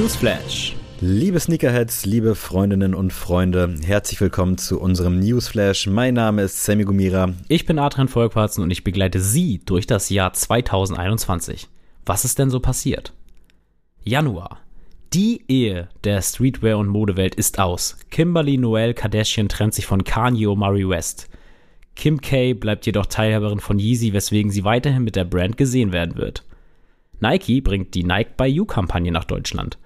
Newsflash. Liebe Sneakerheads, liebe Freundinnen und Freunde, herzlich willkommen zu unserem Newsflash. Mein Name ist Sammy Gumira. Ich bin Adrian Volkwarzen und ich begleite Sie durch das Jahr 2021. Was ist denn so passiert? Januar. Die Ehe der Streetwear- und Modewelt ist aus. Kimberly Noel Kardashian trennt sich von Kanye Omari West. Kim K bleibt jedoch Teilhaberin von Yeezy, weswegen sie weiterhin mit der Brand gesehen werden wird. Nike bringt die Nike by You Kampagne nach Deutschland.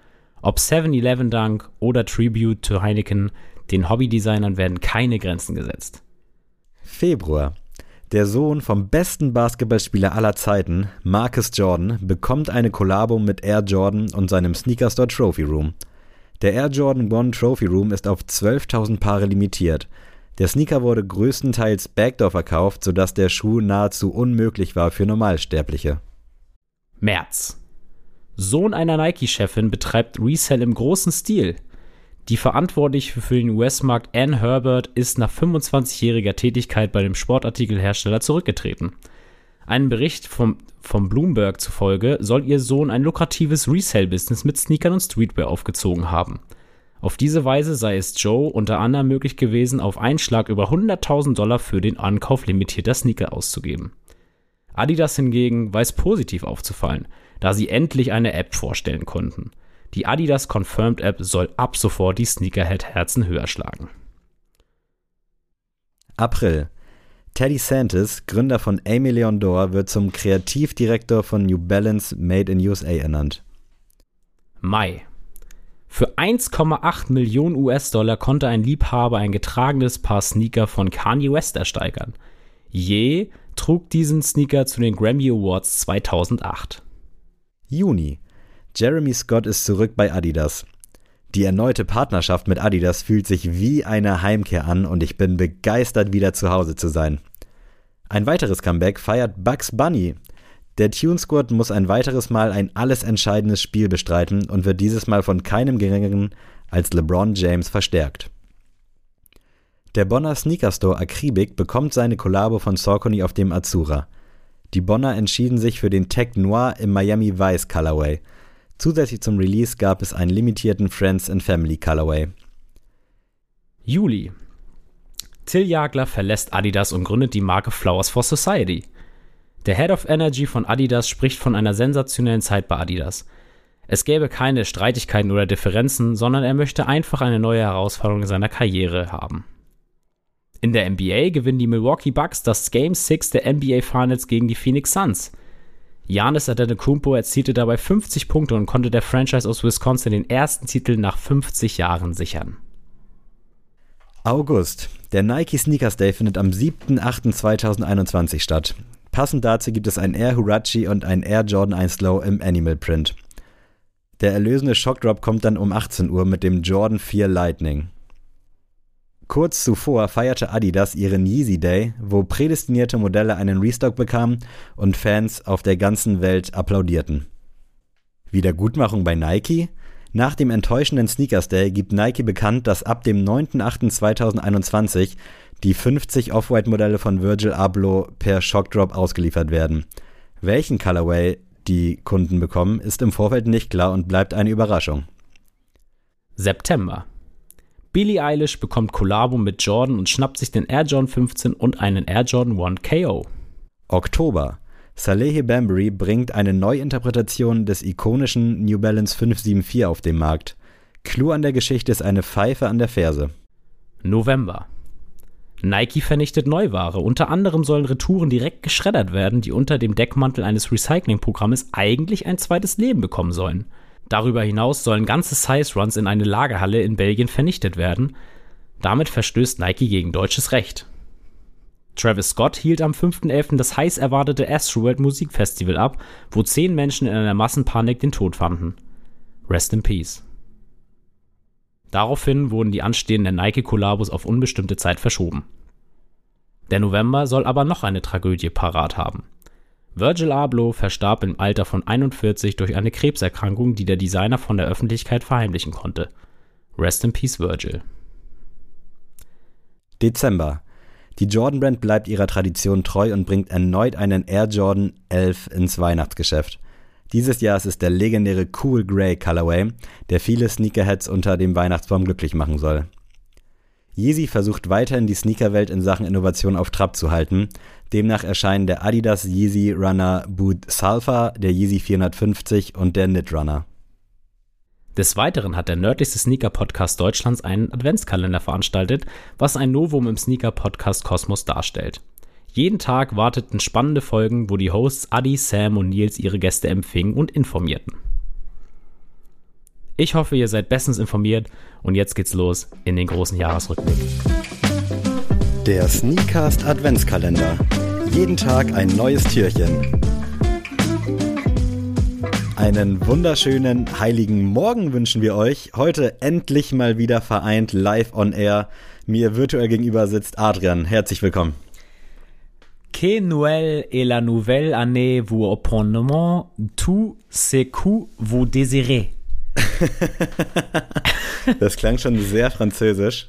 Ob 7-Eleven Dank oder Tribute to Heineken, den Hobbydesignern werden keine Grenzen gesetzt. Februar. Der Sohn vom besten Basketballspieler aller Zeiten, Marcus Jordan, bekommt eine Kollabo mit Air Jordan und seinem Sneaker Store Trophy Room. Der Air Jordan One Trophy Room ist auf 12.000 Paare limitiert. Der Sneaker wurde größtenteils Backdoor verkauft, sodass der Schuh nahezu unmöglich war für Normalsterbliche. März. Sohn einer Nike-Chefin betreibt Resell im großen Stil. Die Verantwortliche für den US-Markt Ann Herbert ist nach 25-jähriger Tätigkeit bei dem Sportartikelhersteller zurückgetreten. Einem Bericht vom, vom Bloomberg zufolge soll ihr Sohn ein lukratives Resell-Business mit Sneakern und Streetwear aufgezogen haben. Auf diese Weise sei es Joe unter anderem möglich gewesen, auf einen Schlag über 100.000 Dollar für den Ankauf limitierter Sneaker auszugeben. Adidas hingegen weiß positiv aufzufallen – da sie endlich eine App vorstellen konnten. Die Adidas Confirmed App soll ab sofort die Sneakerhead-Herzen höher schlagen. April. Teddy Santis, Gründer von Amy Leon Dore, wird zum Kreativdirektor von New Balance Made in USA ernannt. Mai. Für 1,8 Millionen US-Dollar konnte ein Liebhaber ein getragenes Paar Sneaker von Kanye West ersteigern. Je trug diesen Sneaker zu den Grammy Awards 2008. Juni. Jeremy Scott ist zurück bei Adidas. Die erneute Partnerschaft mit Adidas fühlt sich wie eine Heimkehr an und ich bin begeistert, wieder zu Hause zu sein. Ein weiteres Comeback feiert Bugs Bunny. Der Tune Squad muss ein weiteres Mal ein alles entscheidendes Spiel bestreiten und wird dieses Mal von keinem geringeren als LeBron James verstärkt. Der Bonner Sneaker Store Akribik bekommt seine Kollabo von Saucony auf dem Azura. Die Bonner entschieden sich für den Tech Noir im Miami Vice Colorway. Zusätzlich zum Release gab es einen limitierten Friends and Family Colorway. Juli. Till Jagler verlässt Adidas und gründet die Marke Flowers for Society. Der Head of Energy von Adidas spricht von einer sensationellen Zeit bei Adidas. Es gäbe keine Streitigkeiten oder Differenzen, sondern er möchte einfach eine neue Herausforderung in seiner Karriere haben. In der NBA gewinnen die Milwaukee Bucks das Game 6 der NBA Finals gegen die Phoenix Suns. Giannis Antetokounmpo erzielte dabei 50 Punkte und konnte der Franchise aus Wisconsin den ersten Titel nach 50 Jahren sichern. August. Der Nike Sneakers Day findet am 7.8.2021 statt. Passend dazu gibt es ein Air Hurachi und ein Air Jordan 1 Low im Animal Print. Der erlösende Shockdrop kommt dann um 18 Uhr mit dem Jordan 4 Lightning. Kurz zuvor feierte Adidas ihren Yeezy Day, wo prädestinierte Modelle einen Restock bekamen und Fans auf der ganzen Welt applaudierten. Wiedergutmachung bei Nike? Nach dem enttäuschenden Sneakers Day gibt Nike bekannt, dass ab dem 9.8.2021 die 50 Off-White-Modelle von Virgil Abloh per Shockdrop ausgeliefert werden. Welchen Colorway die Kunden bekommen, ist im Vorfeld nicht klar und bleibt eine Überraschung. September Billie Eilish bekommt Kollabo mit Jordan und schnappt sich den Air Jordan 15 und einen Air Jordan 1 KO. Oktober. Salehe Bambury bringt eine Neuinterpretation des ikonischen New Balance 574 auf den Markt. Clou an der Geschichte ist eine Pfeife an der Ferse. November. Nike vernichtet Neuware. Unter anderem sollen Retouren direkt geschreddert werden, die unter dem Deckmantel eines Recyclingprogrammes eigentlich ein zweites Leben bekommen sollen. Darüber hinaus sollen ganze Size-Runs in eine Lagerhalle in Belgien vernichtet werden. Damit verstößt Nike gegen deutsches Recht. Travis Scott hielt am 5.11. das heiß erwartete Astroworld Musikfestival ab, wo zehn Menschen in einer Massenpanik den Tod fanden. Rest in Peace. Daraufhin wurden die anstehenden Nike-Kollabos auf unbestimmte Zeit verschoben. Der November soll aber noch eine Tragödie parat haben. Virgil Abloh verstarb im Alter von 41 durch eine Krebserkrankung, die der Designer von der Öffentlichkeit verheimlichen konnte. Rest in Peace, Virgil. Dezember. Die Jordan Brand bleibt ihrer Tradition treu und bringt erneut einen Air Jordan 11 ins Weihnachtsgeschäft. Dieses Jahr ist es der legendäre Cool Grey Colorway, der viele Sneakerheads unter dem Weihnachtsbaum glücklich machen soll. Yeezy versucht weiterhin die Sneakerwelt in Sachen Innovation auf Trab zu halten. Demnach erscheinen der Adidas Yeezy Runner Boot Sulfur, der Yeezy 450 und der Knit Runner. Des Weiteren hat der nördlichste Sneaker-Podcast Deutschlands einen Adventskalender veranstaltet, was ein Novum im Sneaker-Podcast Kosmos darstellt. Jeden Tag warteten spannende Folgen, wo die Hosts Adi, Sam und Nils ihre Gäste empfingen und informierten. Ich hoffe, ihr seid bestens informiert und jetzt geht's los in den großen Jahresrückblick. Der Sneakcast Adventskalender. Jeden Tag ein neues Türchen. Einen wunderschönen heiligen Morgen wünschen wir euch. Heute endlich mal wieder vereint live on air. Mir virtuell gegenüber sitzt Adrian. Herzlich willkommen. Que Noël et la nouvelle année vous opponement tout ce que vous désirez. das klang schon sehr französisch.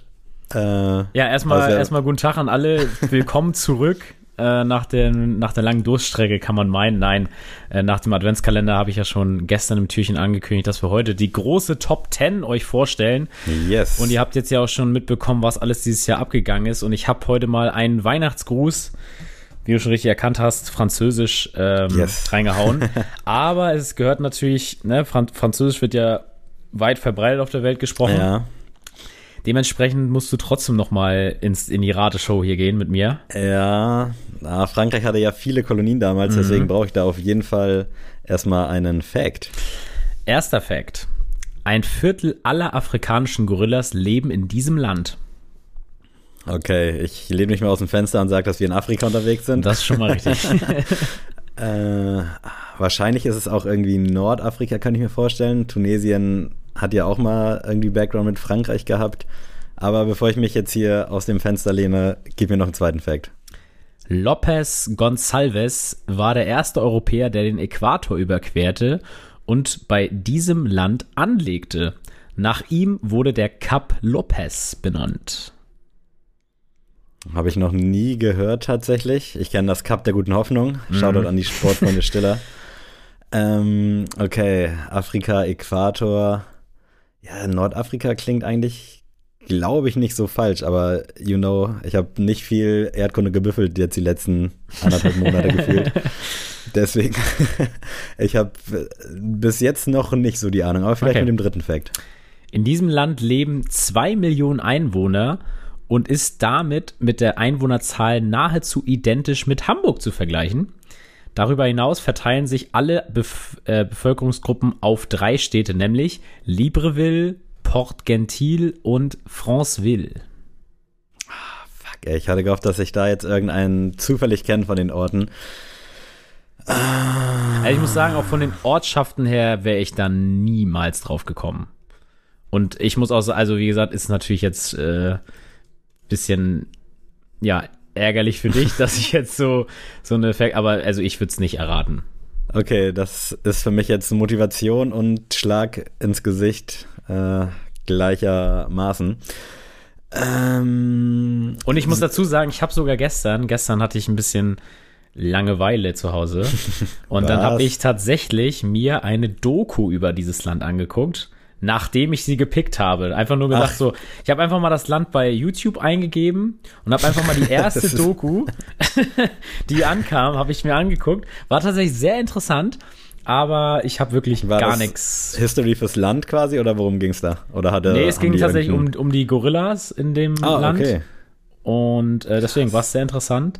Äh, ja, erstmal also, erstmal guten Tag an alle. Willkommen zurück. Äh, nach, den, nach der langen Durststrecke kann man meinen. Nein, äh, nach dem Adventskalender habe ich ja schon gestern im Türchen angekündigt, dass wir heute die große Top 10 euch vorstellen. Yes. Und ihr habt jetzt ja auch schon mitbekommen, was alles dieses Jahr abgegangen ist. Und ich habe heute mal einen Weihnachtsgruß wie du schon richtig erkannt hast, Französisch ähm, yes. reingehauen. Aber es gehört natürlich, ne, Fran Französisch wird ja weit verbreitet auf der Welt gesprochen. Ja. Dementsprechend musst du trotzdem noch mal ins, in die Rateshow hier gehen mit mir. Ja, na, Frankreich hatte ja viele Kolonien damals, mhm. deswegen brauche ich da auf jeden Fall erstmal einen Fact. Erster Fact. Ein Viertel aller afrikanischen Gorillas leben in diesem Land. Okay, ich lehne mich mal aus dem Fenster und sage, dass wir in Afrika unterwegs sind. Das ist schon mal richtig. äh, wahrscheinlich ist es auch irgendwie Nordafrika, kann ich mir vorstellen. Tunesien hat ja auch mal irgendwie Background mit Frankreich gehabt. Aber bevor ich mich jetzt hier aus dem Fenster lehne, gib mir noch einen zweiten Fact. Lopez Gonçalves war der erste Europäer, der den Äquator überquerte und bei diesem Land anlegte. Nach ihm wurde der Cap Lopez benannt. Habe ich noch nie gehört tatsächlich. Ich kenne das Cup der guten Hoffnung. Mhm. Shoutout an die Sportfreunde Stiller. ähm, okay, Afrika, Äquator. Ja, Nordafrika klingt eigentlich, glaube ich, nicht so falsch, aber you know, ich habe nicht viel Erdkunde gebüffelt jetzt die letzten anderthalb Monate gefühlt. Deswegen, ich habe bis jetzt noch nicht so die Ahnung, aber vielleicht okay. mit dem dritten Fakt. In diesem Land leben zwei Millionen Einwohner und ist damit mit der Einwohnerzahl nahezu identisch mit Hamburg zu vergleichen. Darüber hinaus verteilen sich alle Bef äh, Bevölkerungsgruppen auf drei Städte, nämlich Libreville, Port Gentil und Franceville. Ah, fuck, ey, ich hatte gehofft, dass ich da jetzt irgendeinen zufällig kenne von den Orten. Also ich muss sagen, auch von den Ortschaften her wäre ich da niemals drauf gekommen. Und ich muss auch, also wie gesagt, ist natürlich jetzt äh, bisschen, ja, ärgerlich für dich, dass ich jetzt so, so eine, Fact, aber also ich würde es nicht erraten. Okay, das ist für mich jetzt Motivation und Schlag ins Gesicht äh, gleichermaßen. Ähm, und ich muss dazu sagen, ich habe sogar gestern, gestern hatte ich ein bisschen Langeweile zu Hause und dann habe ich tatsächlich mir eine Doku über dieses Land angeguckt nachdem ich sie gepickt habe. Einfach nur gesagt Ach. so, ich habe einfach mal das Land bei YouTube eingegeben und habe einfach mal die erste Doku, die ankam, habe ich mir angeguckt. War tatsächlich sehr interessant. Aber ich habe wirklich War gar nichts. History fürs Land quasi oder worum ging es da? Oder hatte, nee, es ging tatsächlich um, um die Gorillas in dem ah, Land. Okay. Und äh, deswegen war es sehr interessant.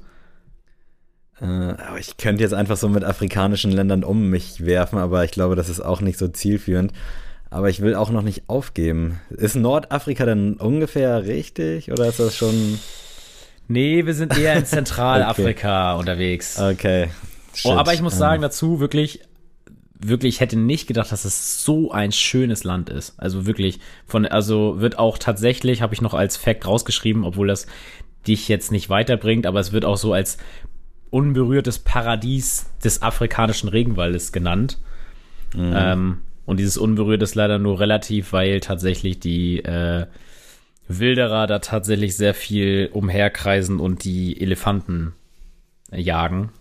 Äh, aber ich könnte jetzt einfach so mit afrikanischen Ländern um mich werfen, aber ich glaube, das ist auch nicht so zielführend. Aber ich will auch noch nicht aufgeben. Ist Nordafrika denn ungefähr richtig oder ist das schon. Nee, wir sind eher in Zentralafrika okay. unterwegs. Okay. Oh, aber ich muss sagen dazu, wirklich, wirklich, ich hätte nicht gedacht, dass es so ein schönes Land ist. Also wirklich, von, also wird auch tatsächlich, habe ich noch als Fact rausgeschrieben, obwohl das dich jetzt nicht weiterbringt, aber es wird auch so als unberührtes Paradies des afrikanischen Regenwaldes genannt. Mhm. Ähm, und dieses unberührt ist leider nur relativ, weil tatsächlich die äh, Wilderer da tatsächlich sehr viel umherkreisen und die Elefanten jagen.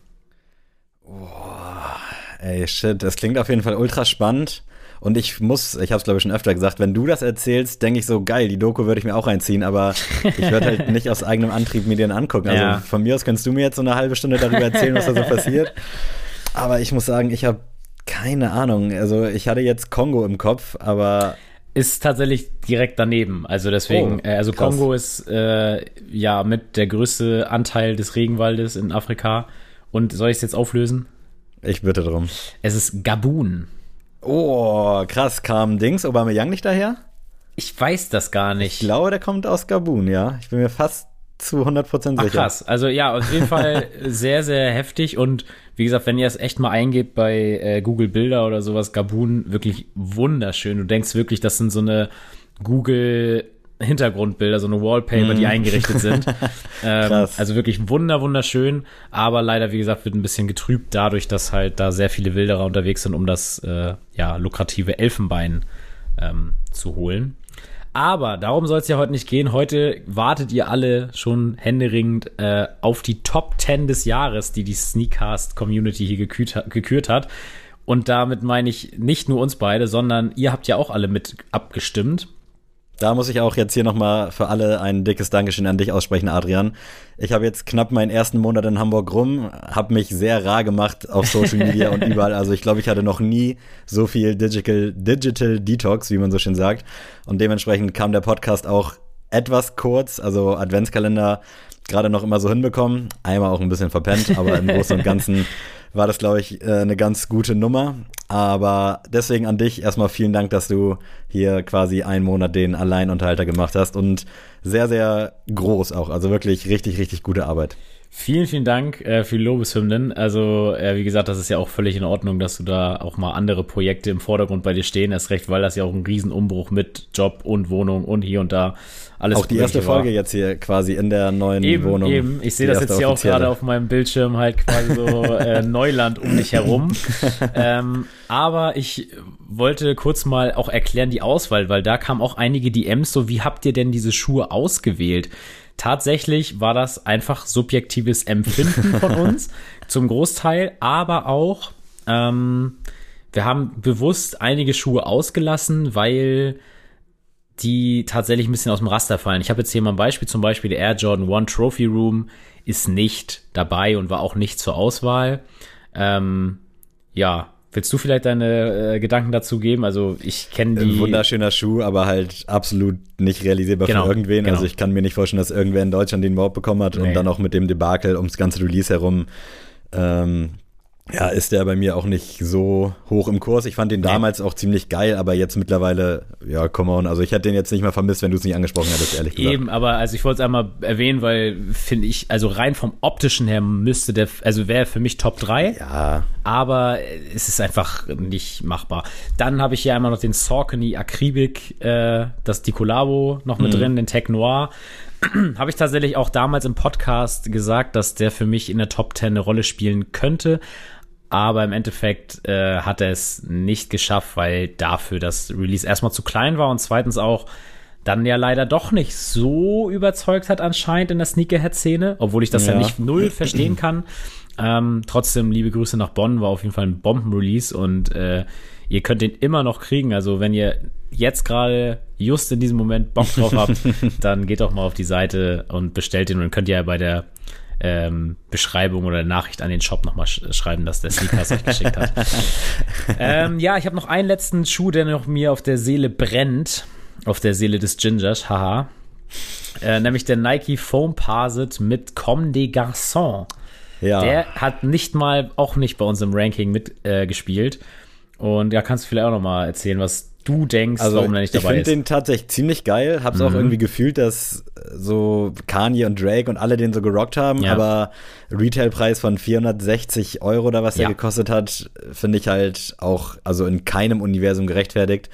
Boah, Ey, shit, das klingt auf jeden Fall ultra spannend. Und ich muss, ich habe es glaube ich schon öfter gesagt, wenn du das erzählst, denke ich so, geil, die Doku würde ich mir auch reinziehen, aber ich werde halt nicht aus eigenem Antrieb mir den angucken. Also ja. von mir aus kannst du mir jetzt so eine halbe Stunde darüber erzählen, was da so passiert. Aber ich muss sagen, ich habe keine Ahnung. Also ich hatte jetzt Kongo im Kopf, aber ist tatsächlich direkt daneben. Also deswegen, oh, äh, also krass. Kongo ist äh, ja mit der größte Anteil des Regenwaldes in Afrika. Und soll ich es jetzt auflösen? Ich bitte drum. Es ist Gabun. Oh, krass. Kam Dings Obama Young nicht daher? Ich weiß das gar nicht. Ich glaube, der kommt aus Gabun, ja. Ich bin mir fast zu 100% sicher. Ach, krass. Also ja, auf jeden Fall sehr, sehr heftig. Und wie gesagt, wenn ihr es echt mal eingebt bei äh, Google Bilder oder sowas, Gabun, wirklich wunderschön. Du denkst wirklich, das sind so eine Google Hintergrundbilder, so eine Wallpaper, mm. die mhm. eingerichtet sind. ähm, also wirklich wunder, wunderschön, aber leider, wie gesagt, wird ein bisschen getrübt dadurch, dass halt da sehr viele Wilderer unterwegs sind, um das äh, ja, lukrative Elfenbein ähm, zu holen. Aber darum soll es ja heute nicht gehen. Heute wartet ihr alle schon händeringend äh, auf die Top 10 des Jahres, die die Sneakcast Community hier gekürt, gekürt hat. Und damit meine ich nicht nur uns beide, sondern ihr habt ja auch alle mit abgestimmt. Da muss ich auch jetzt hier nochmal für alle ein dickes Dankeschön an dich aussprechen, Adrian. Ich habe jetzt knapp meinen ersten Monat in Hamburg rum, habe mich sehr rar gemacht auf Social Media und überall. Also ich glaube, ich hatte noch nie so viel Digital, Digital Detox, wie man so schön sagt. Und dementsprechend kam der Podcast auch etwas kurz, also Adventskalender gerade noch immer so hinbekommen. Einmal auch ein bisschen verpennt, aber im Großen und Ganzen war das, glaube ich, äh, eine ganz gute Nummer. Aber deswegen an dich erstmal vielen Dank, dass du hier quasi einen Monat den Alleinunterhalter gemacht hast und sehr, sehr groß auch. Also wirklich richtig, richtig gute Arbeit. Vielen, vielen Dank äh, für die Lobeshymnen. Also, äh, wie gesagt, das ist ja auch völlig in Ordnung, dass du da auch mal andere Projekte im Vordergrund bei dir stehen. Erst recht, weil das ja auch ein Riesenumbruch mit Job und Wohnung und hier und da alles Auch die erste Folge jetzt hier quasi in der neuen eben, Wohnung. Eben, ich sehe das jetzt hier auch gerade auf meinem Bildschirm halt quasi so äh, Neuland um dich herum. ähm, aber ich wollte kurz mal auch erklären die Auswahl, weil da kamen auch einige DMs so, wie habt ihr denn diese Schuhe ausgewählt? Tatsächlich war das einfach subjektives Empfinden von uns zum Großteil, aber auch ähm, wir haben bewusst einige Schuhe ausgelassen, weil die tatsächlich ein bisschen aus dem Raster fallen. Ich habe jetzt hier mal ein Beispiel, zum Beispiel der Air Jordan One Trophy Room ist nicht dabei und war auch nicht zur Auswahl. Ähm, ja, willst du vielleicht deine äh, Gedanken dazu geben? Also ich kenne die. Ein wunderschöner Schuh, aber halt absolut nicht realisierbar genau, für irgendwen. Genau. Also ich kann mir nicht vorstellen, dass irgendwer in Deutschland den überhaupt bekommen hat nee. und dann auch mit dem Debakel ums ganze Release herum ähm, ja, ist der bei mir auch nicht so hoch im Kurs. Ich fand den damals nee. auch ziemlich geil, aber jetzt mittlerweile, ja, come on. Also ich hätte den jetzt nicht mehr vermisst, wenn du es nicht angesprochen hättest, ehrlich gesagt. Eben, aber also ich wollte es einmal erwähnen, weil finde ich, also rein vom optischen her müsste der, also wäre für mich Top 3. Ja. Aber es ist einfach nicht machbar. Dann habe ich hier einmal noch den Saucony Akribik, äh, das die Collabo noch mit mhm. drin, den Tech Noir. habe ich tatsächlich auch damals im Podcast gesagt, dass der für mich in der Top 10 eine Rolle spielen könnte aber im Endeffekt äh, hat er es nicht geschafft, weil dafür das Release erstmal zu klein war und zweitens auch dann ja leider doch nicht so überzeugt hat anscheinend in der Sneakerhead-Szene, obwohl ich das ja. ja, nicht null verstehen kann. Ähm, trotzdem liebe Grüße nach Bonn, war auf jeden Fall ein Bomben-Release und äh, ihr könnt den immer noch kriegen. Also wenn ihr jetzt gerade just in diesem Moment Bock drauf habt, dann geht doch mal auf die Seite und bestellt den und dann könnt ihr ja bei der ähm, Beschreibung oder Nachricht an den Shop nochmal sch schreiben, dass der Sneakers euch geschickt hat. ähm, ja, ich habe noch einen letzten Schuh, der noch mir auf der Seele brennt. Auf der Seele des Gingers, haha. Äh, nämlich der Nike Foam Parsit mit Comme des Garçons. Ja. Der hat nicht mal, auch nicht bei uns im Ranking mitgespielt. Äh, Und ja, kannst du vielleicht auch noch mal erzählen, was du denkst, also, warum er nicht dabei ist. Ich finde den tatsächlich ziemlich geil. Hab's mhm. auch irgendwie gefühlt, dass so Kanye und Drake und alle den so gerockt haben, ja. aber Retailpreis von 460 Euro oder was ja. der gekostet hat, finde ich halt auch, also in keinem Universum gerechtfertigt.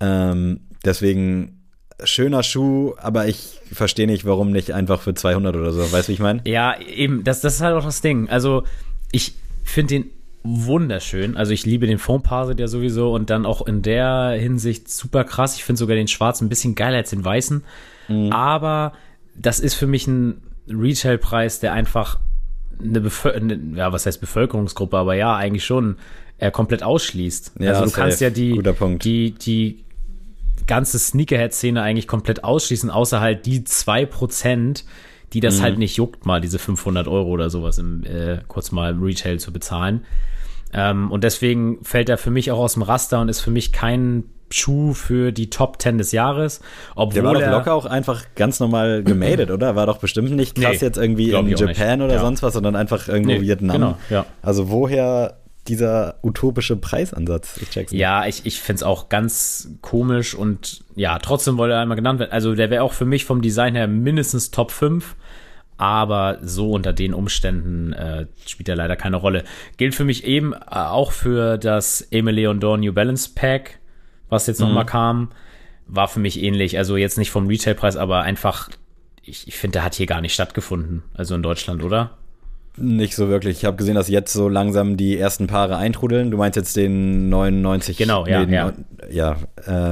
Ähm, deswegen schöner Schuh, aber ich verstehe nicht, warum nicht einfach für 200 oder so. Weißt du, wie ich meine? Ja, eben, das, das ist halt auch das Ding. Also, ich finde den wunderschön. Also ich liebe den Foamparset ja sowieso und dann auch in der Hinsicht super krass. Ich finde sogar den schwarzen ein bisschen geiler als den weißen. Mhm. Aber das ist für mich ein Retailpreis, der einfach eine, Bevö eine, ja, was heißt Bevölkerungsgruppe, aber ja, eigentlich schon äh, komplett ausschließt. Ja, also du safe. kannst ja die, Guter Punkt. die, die ganze Sneakerhead-Szene eigentlich komplett ausschließen, außer halt die zwei Prozent, die das Mhm. halt nicht juckt, mal diese 500 Euro oder sowas im, äh, kurz mal im Retail zu bezahlen. Ähm, und deswegen fällt er für mich auch aus dem Raster und ist für mich kein Schuh für die Top 10 des Jahres. Obwohl Der war doch er, locker auch einfach ganz normal gemadet, oder? War doch bestimmt nicht krass Nee, jetzt irgendwie in Japan oder Ja. sonst was, sondern einfach irgendwo Nee, Vietnam. genau, ja. Also woher dieser utopische Preisansatz? Ich check's nicht. Ja, ich, ich finde es auch ganz komisch und ja, trotzdem wollte er einmal genannt werden. Also der wäre auch für mich vom Design her mindestens Top 5, aber so unter den Umständen äh, spielt er leider keine Rolle. Gilt für mich eben äh, auch für das Emile Leon New Balance Pack, was jetzt nochmal kam, war für mich ähnlich. Also jetzt nicht vom Retailpreis, aber einfach, ich, ich finde, der hat hier gar nicht stattgefunden. Also in Deutschland, oder? Nicht so wirklich. Ich habe gesehen, dass jetzt so langsam die ersten Paare eintrudeln. Du meinst jetzt den 99. Genau, ja, den, ja. Ja,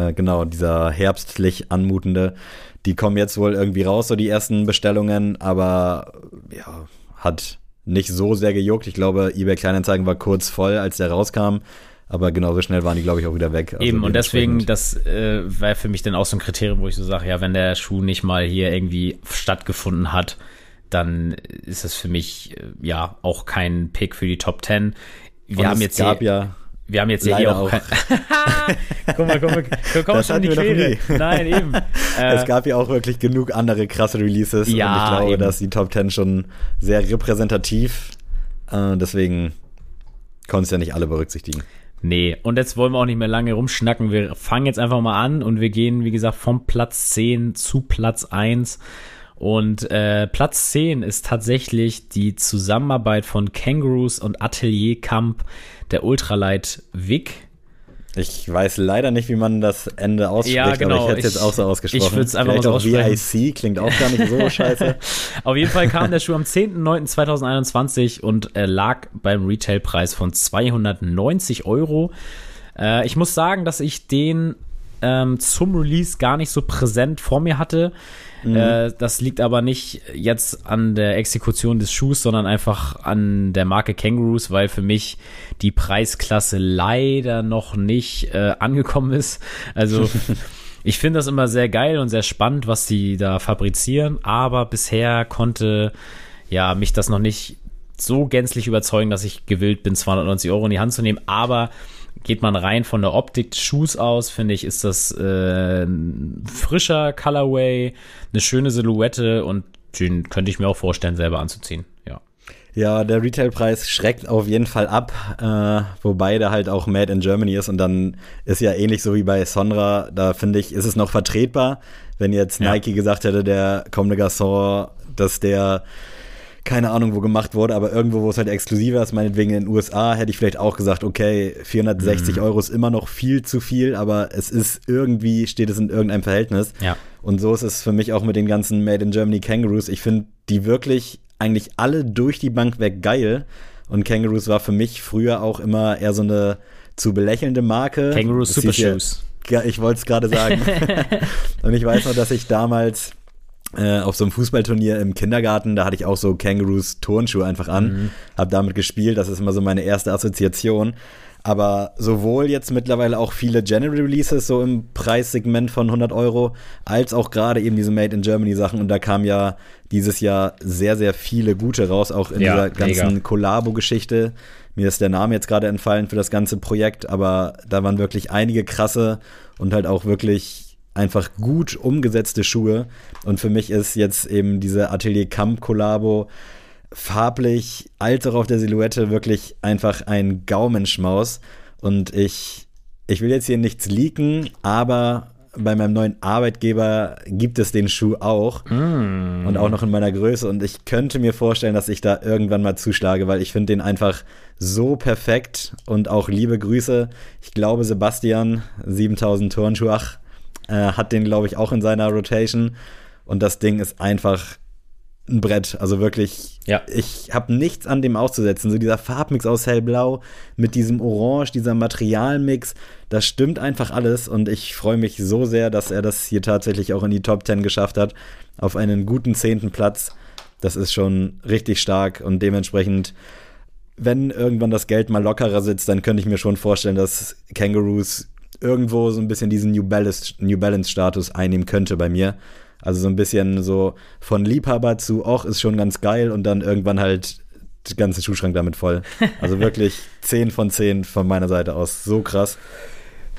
äh, genau, dieser herbstlich anmutende. Die kommen jetzt wohl irgendwie raus, so die ersten Bestellungen, aber ja, hat nicht so sehr gejuckt. Ich glaube, eBay Kleinanzeigen war kurz voll, als der rauskam. Aber genauso schnell waren die, glaube ich, auch wieder weg. Also Eben, und deswegen, das äh, wäre für mich dann auch so ein Kriterium, wo ich so sage, ja, wenn der Schuh nicht mal hier irgendwie stattgefunden hat, dann ist das für mich äh, ja auch kein Pick für die Top 10. Wir Und haben jetzt gab hier, ja wir haben jetzt ja hier leider auch, auch- Guck mal, guck mal, kommen Das schon die Quere. Nein, eben. Äh, es gab ja auch wirklich genug andere krasse Releases. Ja, und ich glaube, eben. dass die Top 10 schon sehr repräsentativ. Äh, deswegen konntest du ja nicht alle berücksichtigen. Nee, und jetzt wollen wir auch nicht mehr lange rumschnacken. Wir fangen jetzt einfach mal an und wir gehen, wie gesagt, vom Platz 10 zu Platz 1. Und äh, Platz 10 ist tatsächlich die Zusammenarbeit von Kangaroos und Atelier Camp, der Ultralight Vic. Ich weiß leider nicht, wie man das Ende ausspricht, Ja, genau. aber ich hätte es jetzt auch so ausgesprochen. ich würd's einfach mal Vielleicht so auch. VIC klingt auch gar nicht so scheiße. Auf jeden Fall kam der Schuh am 10.09.2021 und äh, lag beim Retailpreis von 290 Euro. Äh, ich muss sagen, dass ich den ähm, zum Release gar nicht so präsent vor mir hatte. Äh, das liegt aber nicht jetzt an der Exekution des Schuhs, sondern einfach an der Marke Kangaroos, weil für mich die Preisklasse leider noch nicht äh, angekommen ist. Also ich finde das immer sehr geil und sehr spannend, was die da fabrizieren, aber bisher konnte ja mich das noch nicht so gänzlich überzeugen, dass ich gewillt bin, 290 Euro in die Hand zu nehmen. Aber geht man rein von der Optik des Schuhs aus, finde ich, ist das äh, ein frischer Colorway, eine schöne Silhouette und den könnte ich mir auch vorstellen, selber anzuziehen. Ja. Ja, der Retailpreis schreckt auf jeden Fall ab, äh, wobei der halt auch Made in Germany ist und dann ist ja ähnlich so wie bei Sonra, da finde ich, ist es noch vertretbar, wenn jetzt Ja. Nike gesagt hätte, der Comme des Garçons, dass der keine Ahnung, wo gemacht wurde, aber irgendwo, wo es halt exklusiver ist, meinetwegen in den USA, hätte ich vielleicht auch gesagt, okay, 460 Mhm. Euro ist immer noch viel zu viel, aber es ist irgendwie, steht es in irgendeinem Verhältnis. Ja. Und so ist es für mich auch mit den ganzen Made in Germany Kangaroos. Ich finde die wirklich eigentlich alle durch die Bank weg geil. Und Kangaroos war für mich früher auch immer eher so eine zu belächelnde Marke. Kangaroos Super Shoes. ja, ich wollte es gerade sagen. und ich weiß noch, dass ich damals äh, auf so einem Fußballturnier im Kindergarten, da hatte ich auch so Kangaroos Turnschuhe einfach an, Mhm. habe damit gespielt, das ist immer so meine erste Assoziation. Aber sowohl jetzt mittlerweile auch viele General Releases so im Preissegment von 100 Euro, als auch gerade eben diese Made in Germany Sachen. Und da kam ja dieses Jahr sehr, sehr viele gute raus, auch in Ja, dieser ganzen. Collabo-Geschichte. Mir ist der Name jetzt gerade entfallen für das ganze Projekt, aber da waren wirklich einige krasse und halt auch wirklich einfach gut umgesetzte Schuhe. Und für mich ist jetzt eben diese Atelier Camp Collabo farblich als auch auf der Silhouette wirklich einfach ein Gaumenschmaus. Und ich, ich will jetzt hier nichts leaken, aber bei meinem neuen Arbeitgeber gibt es den Schuh auch und auch noch in meiner Größe. Und ich könnte mir vorstellen, dass ich da irgendwann mal zuschlage, weil ich finde den einfach so perfekt und auch liebe Grüße. Ich glaube, Sebastian, 7000 Turnschuhach, äh, hat den, glaube ich, auch in seiner Rotation. Und das Ding ist einfach ein Brett. Also wirklich, Ja. ich habe nichts an dem auszusetzen. So dieser Farbmix aus hellblau mit diesem Orange, dieser Materialmix, das stimmt einfach alles. Und ich freue mich so sehr, dass er das hier tatsächlich auch in die Top 10 geschafft hat. Auf einen guten zehnten Platz. Das ist schon richtig stark und dementsprechend, wenn irgendwann das Geld mal lockerer sitzt, dann könnte ich mir schon vorstellen, dass Kangaroos irgendwo so ein bisschen diesen New Balance, New Balance Status einnehmen könnte bei mir. Also so ein bisschen so von Liebhaber zu, auch ist schon ganz geil und dann irgendwann halt der ganze Schuhschrank damit voll. Also wirklich 10 von 10 von meiner Seite aus. So krass.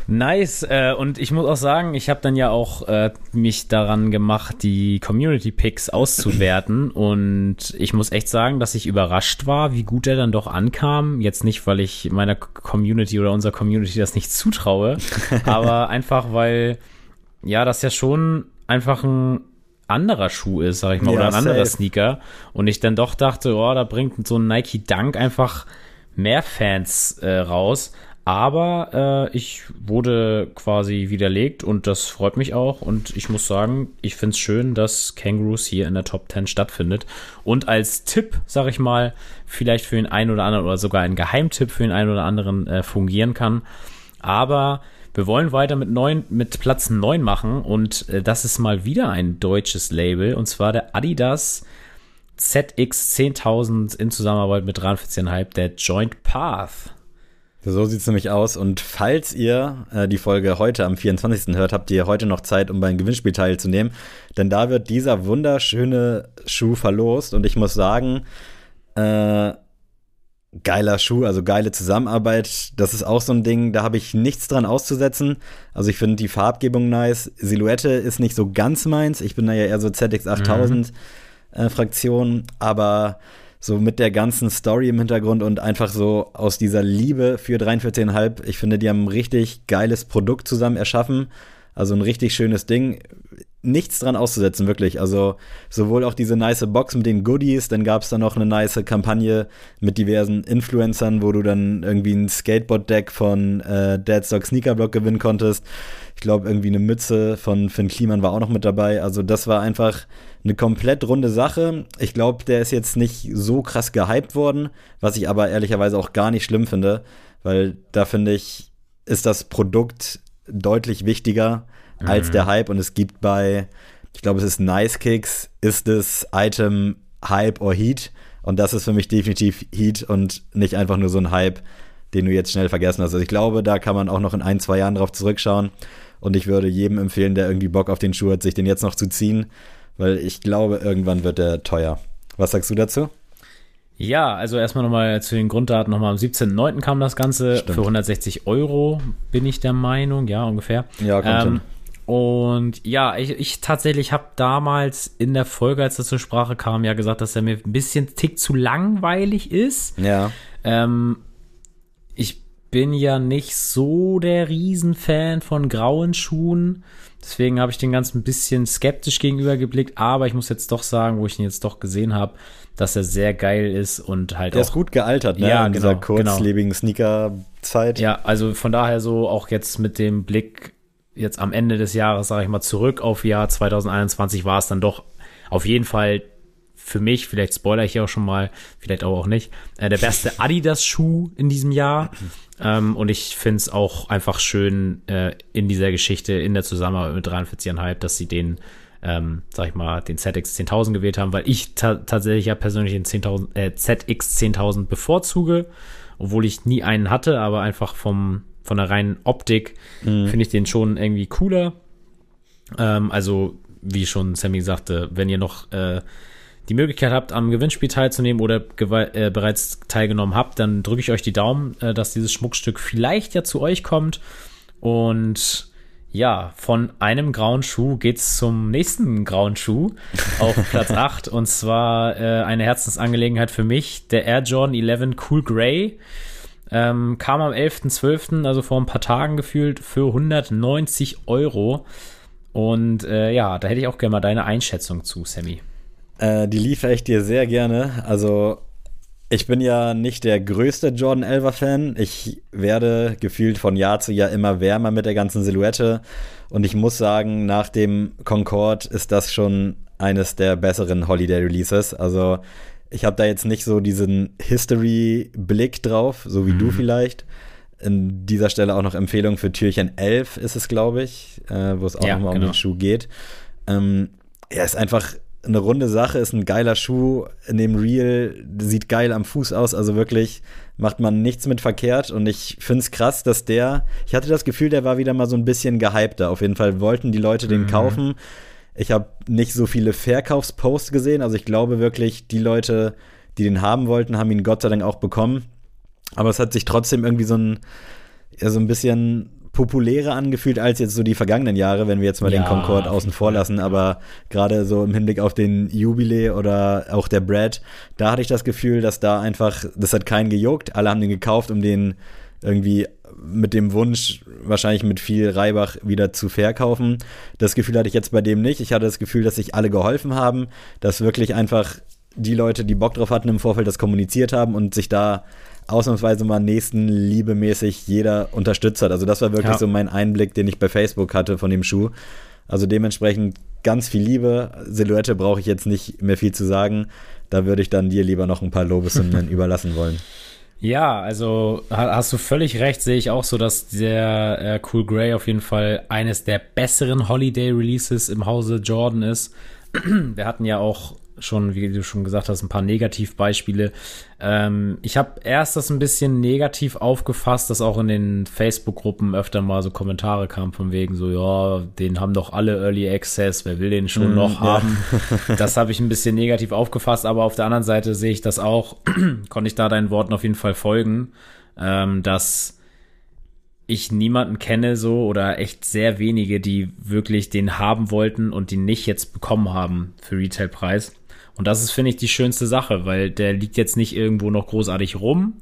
Nice. Äh, und ich muss auch sagen, ich habe dann ja auch äh, mich daran gemacht, die Community Picks auszuwerten. und ich muss echt sagen, dass ich überrascht war, wie gut er dann doch ankam. Jetzt nicht, weil ich meiner Community oder unserer Community das nicht zutraue, aber einfach, weil ja, das ja schon einfach ein anderer Schuh ist, sag ich mal, ja, oder ein safe. anderer Sneaker. Und ich dann doch dachte, oh, da bringt so ein Nike Dunk einfach mehr Fans äh, raus. Aber äh, ich wurde quasi widerlegt und das freut mich auch. Und ich muss sagen, ich finde es schön, dass Kangaroos hier in der Top 10 stattfindet. Und als Tipp, sag ich mal, vielleicht für den einen oder anderen oder sogar ein Geheimtipp für den einen oder anderen äh, fungieren kann. Aber wir wollen weiter mit, neun, mit Platz 9 machen und äh, das ist mal wieder ein deutsches Label und zwar der Adidas ZX 10000 in Zusammenarbeit mit 43,5, der Joint Path. So sieht es nämlich aus. Und falls ihr äh, die Folge heute am 24. hört, habt ihr heute noch Zeit, um beim Gewinnspiel teilzunehmen. Denn da wird dieser wunderschöne Schuh verlost. Und ich muss sagen, äh, geiler Schuh, also geile Zusammenarbeit. Das ist auch so ein Ding, da habe ich nichts dran auszusetzen. Also ich finde die Farbgebung nice. Silhouette ist nicht so ganz meins. Ich bin da ja eher so ZX8000 mhm. äh, Fraktion, aber so mit der ganzen Story im Hintergrund und einfach so aus dieser Liebe für 43,5. Ich finde, die haben ein richtig geiles Produkt zusammen erschaffen. Also ein richtig schönes Ding nichts dran auszusetzen, wirklich. Also sowohl auch diese nice Box mit den Goodies, dann gab es da noch eine nice Kampagne mit diversen Influencern, wo du dann irgendwie ein Skateboard-Deck von äh, Deadstock Sneakerblock gewinnen konntest. Ich glaube, irgendwie eine Mütze von Finn Kliman war auch noch mit dabei. Also das war einfach eine komplett runde Sache. Ich glaube, der ist jetzt nicht so krass gehypt worden, was ich aber ehrlicherweise auch gar nicht schlimm finde, weil da finde ich, ist das Produkt deutlich wichtiger mhm. als der Hype. Und es gibt bei, ich glaube, es ist Nice Kicks, ist das Item Hype or Heat. Und das ist für mich definitiv Heat und nicht einfach nur so ein Hype, den du jetzt schnell vergessen hast. Also ich glaube, da kann man auch noch in ein, zwei Jahren drauf zurückschauen. Und ich würde jedem empfehlen, der irgendwie Bock auf den Schuh hat, sich den jetzt noch zu ziehen, weil ich glaube, irgendwann wird der teuer. Was sagst du dazu? Ja, also erstmal nochmal zu den Grunddaten. Nochmal am 17.09. kam das Ganze Stimmt. für 160 Euro, bin ich der Meinung, ja, ungefähr. Ja, kommt ähm, und ja, ich, ich tatsächlich habe damals in der Folge, als das zur Sprache kam, ja gesagt, dass er mir ein bisschen tick zu langweilig ist. Ja. Ähm, ich bin ja nicht so der Riesenfan von grauen Schuhen. Deswegen habe ich den ganzen ein bisschen skeptisch gegenüber geblickt. Aber ich muss jetzt doch sagen, wo ich ihn jetzt doch gesehen habe, dass er sehr geil ist und halt der auch. ist gut gealtert, ne? Ja, In genau, dieser kurzlebigen genau. Sneaker-Zeit. Ja, also von daher so auch jetzt mit dem Blick jetzt am Ende des Jahres, sage ich mal, zurück auf Jahr 2021 war es dann doch auf jeden Fall für mich, vielleicht spoiler ich hier auch schon mal, vielleicht aber auch nicht, äh, der beste Adidas-Schuh in diesem Jahr. Ähm, und ich finde es auch einfach schön äh, in dieser Geschichte, in der Zusammenarbeit mit 43,5, dass sie den, ähm, sag ich mal, den ZX 10.000 gewählt haben, weil ich ta tatsächlich ja persönlich den 10.000, äh, ZX 10.000 bevorzuge, obwohl ich nie einen hatte, aber einfach vom von der reinen Optik mhm. finde ich den schon irgendwie cooler. Ähm, also, wie schon Sammy sagte, wenn ihr noch äh, die Möglichkeit habt, am Gewinnspiel teilzunehmen oder äh, bereits teilgenommen habt, dann drücke ich euch die Daumen, äh, dass dieses Schmuckstück vielleicht ja zu euch kommt. Und ja, von einem grauen Schuh geht's zum nächsten grauen Schuh auf Platz 8. Und zwar äh, eine Herzensangelegenheit für mich, der Air Jordan 11 Cool Grey. Ähm, kam am 11.12., also vor ein paar Tagen gefühlt, für 190 Euro. Und äh, ja, da hätte ich auch gerne mal deine Einschätzung zu, Sammy. Äh, die liefere ich dir sehr gerne. Also, ich bin ja nicht der größte Jordan Elver Fan. Ich werde gefühlt von Jahr zu Jahr immer wärmer mit der ganzen Silhouette. Und ich muss sagen, nach dem Concorde ist das schon eines der besseren Holiday Releases. Also, ich habe da jetzt nicht so diesen History-Blick drauf, so wie mhm. du vielleicht. In dieser Stelle auch noch Empfehlung für Türchen 11 ist es, glaube ich, äh, wo es auch ja, nochmal genau. um den Schuh geht. Ähm, er ist einfach eine runde Sache, ist ein geiler Schuh in dem Reel, sieht geil am Fuß aus, also wirklich macht man nichts mit verkehrt und ich finde es krass, dass der, ich hatte das Gefühl, der war wieder mal so ein bisschen gehypter. Auf jeden Fall wollten die Leute den mhm. kaufen. Ich habe nicht so viele Verkaufsposts gesehen, also ich glaube wirklich, die Leute, die den haben wollten, haben ihn Gott sei Dank auch bekommen. Aber es hat sich trotzdem irgendwie so ein, ja, so ein bisschen populärer angefühlt als jetzt so die vergangenen Jahre, wenn wir jetzt mal ja, den Concorde außen vor lassen. Aber gerade so im Hinblick auf den Jubilee oder auch der Brad, da hatte ich das Gefühl, dass da einfach, das hat keinen gejuckt. Alle haben den gekauft, um den irgendwie mit dem Wunsch, wahrscheinlich mit viel Reibach wieder zu verkaufen. Das Gefühl hatte ich jetzt bei dem nicht. Ich hatte das Gefühl, dass sich alle geholfen haben, dass wirklich einfach die Leute, die Bock drauf hatten, im Vorfeld das kommuniziert haben und sich da ausnahmsweise mal nächsten liebemäßig jeder unterstützt hat. Also das war wirklich ja. so mein Einblick, den ich bei Facebook hatte von dem Schuh. Also dementsprechend ganz viel Liebe. Silhouette brauche ich jetzt nicht mehr viel zu sagen. Da würde ich dann dir lieber noch ein paar Lobeshymnen überlassen wollen. Ja, also hast du völlig recht, sehe ich auch so, dass der äh, Cool Grey auf jeden Fall eines der besseren Holiday Releases im Hause Jordan ist. Wir hatten ja auch schon, wie du schon gesagt hast, ein paar Negativbeispiele. Ähm, ich habe erst das ein bisschen negativ aufgefasst, dass auch in den Facebook-Gruppen öfter mal so Kommentare kamen von wegen so, ja, den haben doch alle Early Access, wer will den schon mm, noch ja. haben? das habe ich ein bisschen negativ aufgefasst, aber auf der anderen Seite sehe ich das auch, konnte ich da deinen Worten auf jeden Fall folgen, ähm, dass ich niemanden kenne so oder echt sehr wenige, die wirklich den haben wollten und die nicht jetzt bekommen haben für Retailpreis. Und das ist, finde ich, die schönste Sache, weil der liegt jetzt nicht irgendwo noch großartig rum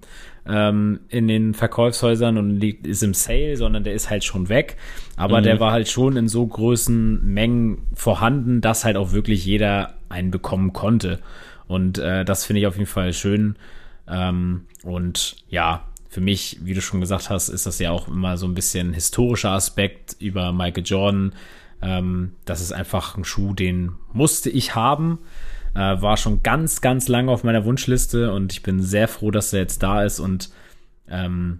ähm, in den Verkaufshäusern und liegt, ist im Sale, sondern der ist halt schon weg. Aber mhm. der war halt schon in so großen Mengen vorhanden, dass halt auch wirklich jeder einen bekommen konnte. Und äh, das finde ich auf jeden Fall schön. Ähm, und ja, für mich, wie du schon gesagt hast, ist das ja auch immer so ein bisschen historischer Aspekt über Michael Jordan. Ähm, das ist einfach ein Schuh, den musste ich haben. Äh, war schon ganz, ganz lange auf meiner Wunschliste und ich bin sehr froh, dass er jetzt da ist und ähm,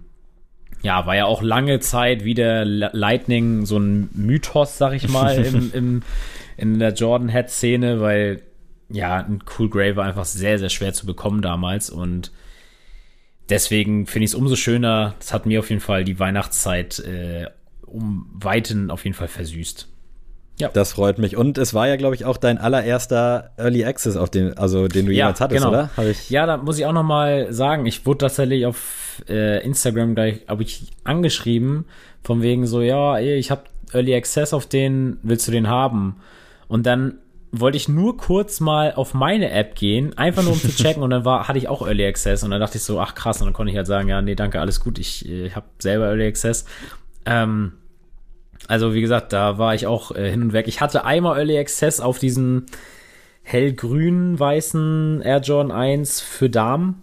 ja, war ja auch lange Zeit wie der Lightning so ein Mythos, sag ich mal, im, im, in der Jordan-Head-Szene, weil ja, ein Cool Grey war einfach sehr, sehr schwer zu bekommen damals und deswegen finde ich es umso schöner. Das hat mir auf jeden Fall die Weihnachtszeit äh, um Weiten auf jeden Fall versüßt. Ja. Das freut mich. Und es war ja, glaube ich, auch dein allererster Early Access, auf den, also den du ja, jemals hattest, genau. oder? Ich ja, da muss ich auch noch mal sagen, ich wurde tatsächlich auf äh, Instagram gleich, habe ich angeschrieben, von wegen so, ja, ich habe Early Access auf den, willst du den haben? Und dann wollte ich nur kurz mal auf meine App gehen, einfach nur um zu checken und dann war, hatte ich auch Early Access und dann dachte ich so, ach krass, und dann konnte ich halt sagen, ja, nee, danke, alles gut, ich, ich äh, habe selber Early Access. Ähm, also wie gesagt, da war ich auch äh, hin und weg. Ich hatte einmal Early Access auf diesen hellgrün weißen Air Jordan 1 für Damen.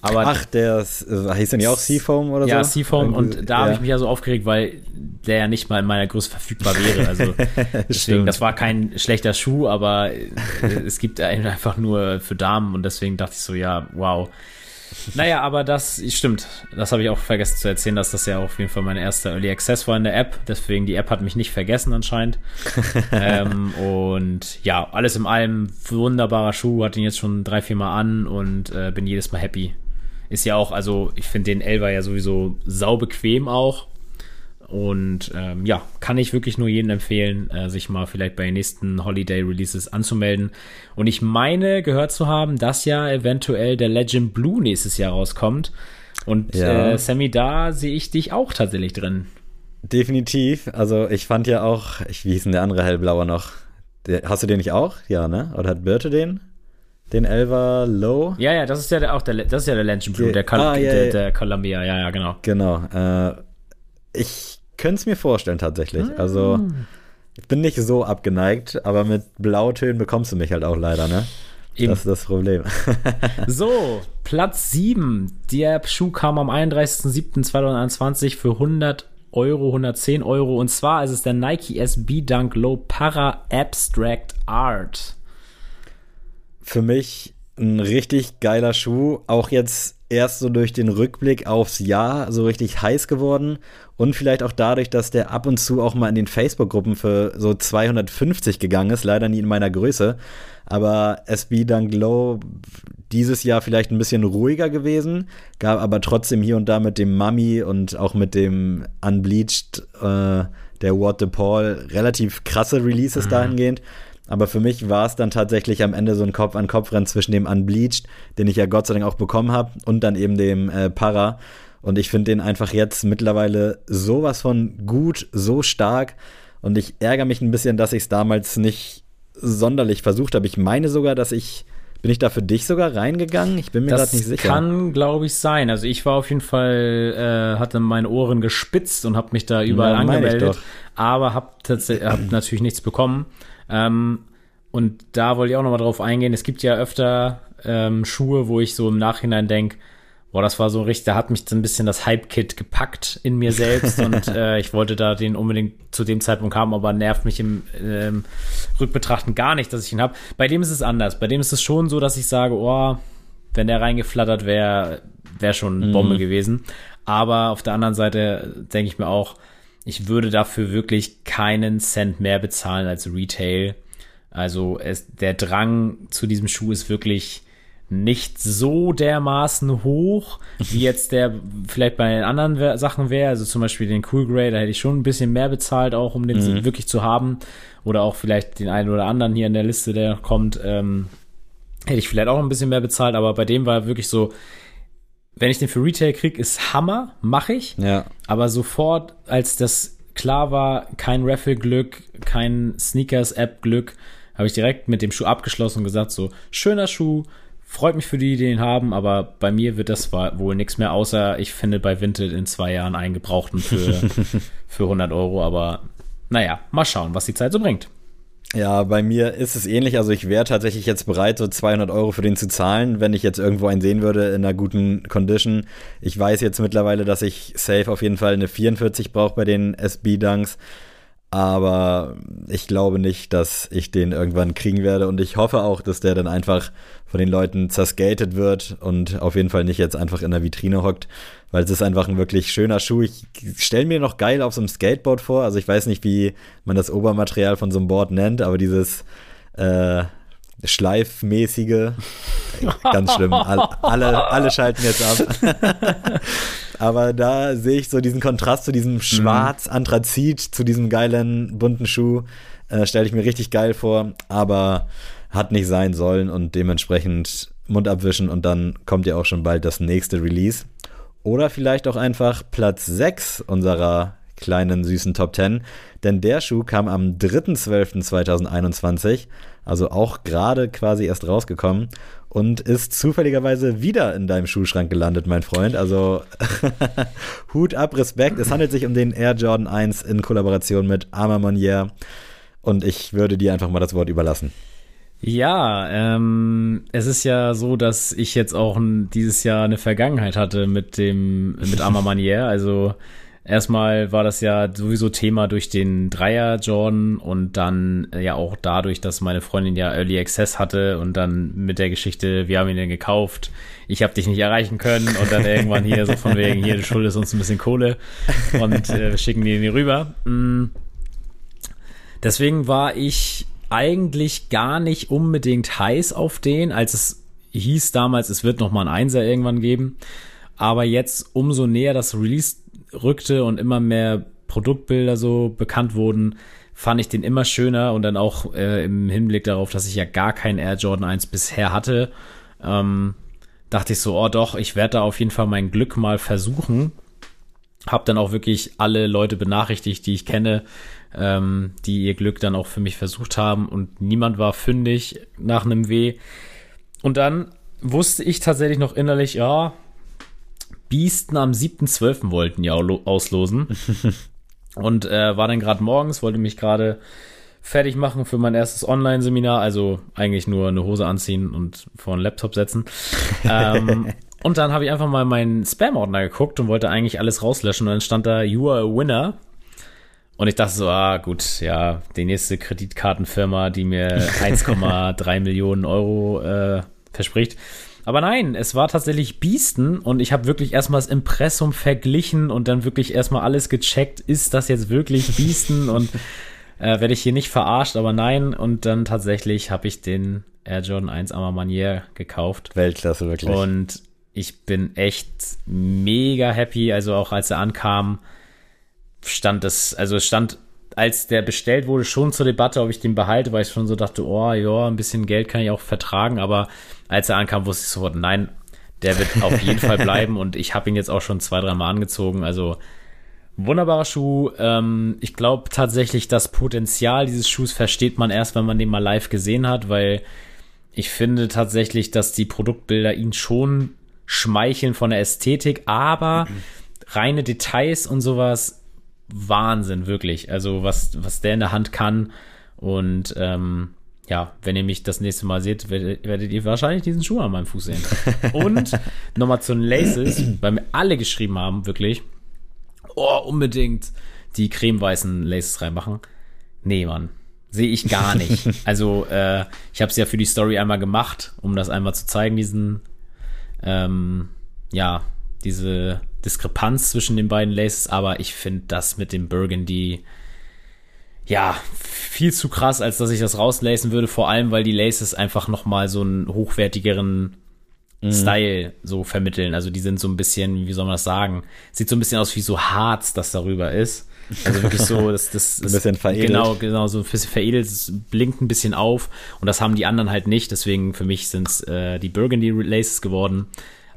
Aber Ach, der äh, hieß denn ja auch Seafoam oder ja, so? Ja, Seafoam. Und da ja. habe ich mich ja so aufgeregt, weil der ja nicht mal in meiner Größe verfügbar wäre. Also deswegen, das war kein schlechter Schuh, aber äh, es gibt einfach nur für Damen und deswegen dachte ich so, ja, wow. Naja, aber das stimmt. Das habe ich auch vergessen zu erzählen, dass das ja auf jeden Fall mein erster Early Access war in der App. Deswegen, die App hat mich nicht vergessen anscheinend. ähm, und ja, alles in allem wunderbarer Schuh. Hatte ihn jetzt schon drei, vier Mal an und äh, bin jedes Mal happy. Ist ja auch, also ich finde den Elva ja sowieso saubequem auch. Und ähm, ja, kann ich wirklich nur jedem empfehlen, äh, sich mal vielleicht bei den nächsten Holiday Releases anzumelden. Und ich meine, gehört zu haben, dass ja eventuell der Legend Blue nächstes Jahr rauskommt. Und ja. äh, Sammy, da sehe ich dich auch tatsächlich drin. Definitiv. Also ich fand ja auch, ich, wie hieß denn der andere Hellblauer noch? Der, hast du den nicht auch? Ja, ne? Oder hat Birte den? Den Elva Low? Ja, ja, das ist ja der, auch der, das ist ja der Legend Blue, der, Col ah, ja, der, der Columbia, ja, ja, genau. Genau. Äh, ich könnte es mir vorstellen tatsächlich. Ah. Also ich bin nicht so abgeneigt, aber mit Blautönen bekommst du mich halt auch leider, ne? Eben. Das ist das Problem. so, Platz 7. Der Schuh kam am 31.07.2021 für 100 Euro, 110 Euro. Und zwar ist es der Nike SB Dunk Low Para Abstract Art. Für mich ein richtig geiler Schuh. Auch jetzt erst so durch den Rückblick aufs Jahr so richtig heiß geworden und vielleicht auch dadurch, dass der ab und zu auch mal in den Facebook-Gruppen für so 250 gegangen ist, leider nie in meiner Größe. Aber SB Dunk Low dieses Jahr vielleicht ein bisschen ruhiger gewesen, gab aber trotzdem hier und da mit dem Mummy und auch mit dem Unbleached, äh, der What the Paul, relativ krasse Releases mhm. dahingehend. Aber für mich war es dann tatsächlich am Ende so ein Kopf-an-Kopf-Rennen zwischen dem Unbleached, den ich ja Gott sei Dank auch bekommen habe, und dann eben dem äh, Para. Und ich finde den einfach jetzt mittlerweile sowas von gut, so stark. Und ich ärgere mich ein bisschen, dass ich es damals nicht sonderlich versucht habe. Ich meine sogar, dass ich bin ich da für dich sogar reingegangen? Ich bin mir gerade nicht sicher. Das kann, glaube ich, sein. Also ich war auf jeden Fall, äh, hatte meine Ohren gespitzt und habe mich da überall ja, angemeldet, aber habe hab natürlich nichts bekommen. Ähm, und da wollte ich auch noch mal drauf eingehen. Es gibt ja öfter ähm, Schuhe, wo ich so im Nachhinein denke, boah, das war so richtig, da hat mich so ein bisschen das Hype-Kit gepackt in mir selbst und äh, ich wollte da den unbedingt zu dem Zeitpunkt haben, aber nervt mich im ähm, Rückbetrachten gar nicht, dass ich ihn habe. Bei dem ist es anders. Bei dem ist es schon so, dass ich sage, oh, wenn der reingeflattert wäre, wäre schon eine Bombe mhm. gewesen. Aber auf der anderen Seite denke ich mir auch, ich würde dafür wirklich keinen Cent mehr bezahlen als Retail. Also es, der Drang zu diesem Schuh ist wirklich nicht so dermaßen hoch, wie jetzt der vielleicht bei den anderen Sachen wäre. Also zum Beispiel den Cool Grey, da hätte ich schon ein bisschen mehr bezahlt, auch um den mhm. wirklich zu haben. Oder auch vielleicht den einen oder anderen hier in der Liste, der kommt, ähm, hätte ich vielleicht auch ein bisschen mehr bezahlt. Aber bei dem war wirklich so, wenn ich den für Retail krieg, ist Hammer, mache ich. Ja. Aber sofort, als das klar war, kein Raffle-Glück, kein Sneakers-App-Glück, habe ich direkt mit dem Schuh abgeschlossen und gesagt, so, schöner Schuh, freut mich für die, die den haben, aber bei mir wird das wohl nichts mehr, außer ich finde bei Vinted in zwei Jahren einen gebrauchten für, für 100 Euro, aber naja, mal schauen, was die Zeit so bringt. Ja, bei mir ist es ähnlich. Also ich wäre tatsächlich jetzt bereit, so 200 Euro für den zu zahlen, wenn ich jetzt irgendwo einen sehen würde in einer guten Condition. Ich weiß jetzt mittlerweile, dass ich safe auf jeden Fall eine 44 brauche bei den SB-Dunks. Aber ich glaube nicht, dass ich den irgendwann kriegen werde. Und ich hoffe auch, dass der dann einfach von den Leuten zerskatet wird und auf jeden Fall nicht jetzt einfach in der Vitrine hockt, weil es ist einfach ein wirklich schöner Schuh. Ich stelle mir noch geil auf so einem Skateboard vor. Also ich weiß nicht, wie man das Obermaterial von so einem Board nennt, aber dieses äh, schleifmäßige, ganz schlimm. Alle, alle, alle schalten jetzt ab. Aber da sehe ich so diesen Kontrast zu diesem mhm. Schwarz-Anthrazit, zu diesem geilen bunten Schuh. Äh, Stelle ich mir richtig geil vor, aber hat nicht sein sollen und dementsprechend Mund abwischen und dann kommt ja auch schon bald das nächste Release. Oder vielleicht auch einfach Platz 6 unserer kleinen süßen Top 10, denn der Schuh kam am 3.12.2021, also auch gerade quasi erst rausgekommen und ist zufälligerweise wieder in deinem Schuhschrank gelandet, mein Freund. Also Hut ab, Respekt. Es handelt sich um den Air Jordan 1 in Kollaboration mit Arma Monier und ich würde dir einfach mal das Wort überlassen. Ja, ähm, es ist ja so, dass ich jetzt auch ein, dieses Jahr eine Vergangenheit hatte mit dem mit Arma Manier. Also Erstmal war das ja sowieso Thema durch den Dreier Jordan und dann äh, ja auch dadurch, dass meine Freundin ja Early Access hatte und dann mit der Geschichte, wir haben ihn dann gekauft, ich habe dich nicht erreichen können und dann irgendwann hier so von wegen, hier, du schuldest uns ein bisschen Kohle und äh, schicken die nie rüber. Mhm. Deswegen war ich eigentlich gar nicht unbedingt heiß auf den, als es hieß damals, es wird noch mal ein Einser irgendwann geben. Aber jetzt umso näher das Release rückte und immer mehr Produktbilder so bekannt wurden, fand ich den immer schöner und dann auch äh, im Hinblick darauf, dass ich ja gar keinen Air Jordan 1 bisher hatte, ähm, dachte ich so, oh doch, ich werde da auf jeden Fall mein Glück mal versuchen. Hab dann auch wirklich alle Leute benachrichtigt, die ich kenne, ähm, die ihr Glück dann auch für mich versucht haben und niemand war fündig nach einem W. Und dann wusste ich tatsächlich noch innerlich, ja, Biesten am 7.12. wollten ja auslosen. und äh, war dann gerade morgens, wollte mich gerade fertig machen für mein erstes Online-Seminar, also eigentlich nur eine Hose anziehen und vor einen Laptop setzen. ähm, und dann habe ich einfach mal meinen Spam-Ordner geguckt und wollte eigentlich alles rauslöschen und dann stand da, you are a winner. Und ich dachte so, ah gut, ja, die nächste Kreditkartenfirma, die mir 1,3 Millionen Euro äh, verspricht. Aber nein, es war tatsächlich Biesten und ich habe wirklich erstmal das Impressum verglichen und dann wirklich erstmal alles gecheckt, ist das jetzt wirklich Biesten und äh, werde ich hier nicht verarscht, aber nein. Und dann tatsächlich habe ich den Air Jordan 1 Arma Manier gekauft. Weltklasse, wirklich. Und ich bin echt mega happy. Also auch als er ankam, stand das, also es stand, als der bestellt wurde, schon zur Debatte, ob ich den behalte, weil ich schon so dachte, oh ja, ein bisschen Geld kann ich auch vertragen. Aber als er ankam, wusste ich sofort, nein, der wird auf jeden Fall bleiben. Und ich habe ihn jetzt auch schon zwei, dreimal angezogen. Also Wunderbarer Schuh. Ähm, ich glaube tatsächlich, das Potenzial dieses Schuhs versteht man erst, wenn man den mal live gesehen hat, weil ich finde tatsächlich, dass die Produktbilder ihn schon schmeicheln von der Ästhetik, aber mhm. reine Details und sowas, Wahnsinn, wirklich. Also was, was der in der Hand kann. Und ähm, ja, wenn ihr mich das nächste Mal seht, werdet, werdet ihr wahrscheinlich diesen Schuh an meinem Fuß sehen. und nochmal zu den Laces, weil mir alle geschrieben haben, wirklich oh, unbedingt die cremeweißen Laces reinmachen. Nee, Mann. Sehe ich gar nicht. also, äh, ich habe es ja für die Story einmal gemacht, um das einmal zu zeigen, diesen, ähm, ja, diese Diskrepanz zwischen den beiden Laces, aber ich finde das mit dem Burgundy, ja, viel zu krass, als dass ich das rauslacen würde, vor allem, weil die Laces einfach nochmal so einen hochwertigeren mhm. Style so vermitteln. Also die sind so ein bisschen, wie soll man das sagen? Sieht so ein bisschen aus wie so Harz, das darüber ist. Also wirklich so, das, das, das ein bisschen veredelt. Genau, genau, so ein bisschen veredelt, es blinkt ein bisschen auf und das haben die anderen halt nicht. Deswegen für mich sind es äh, die Burgundy Laces geworden.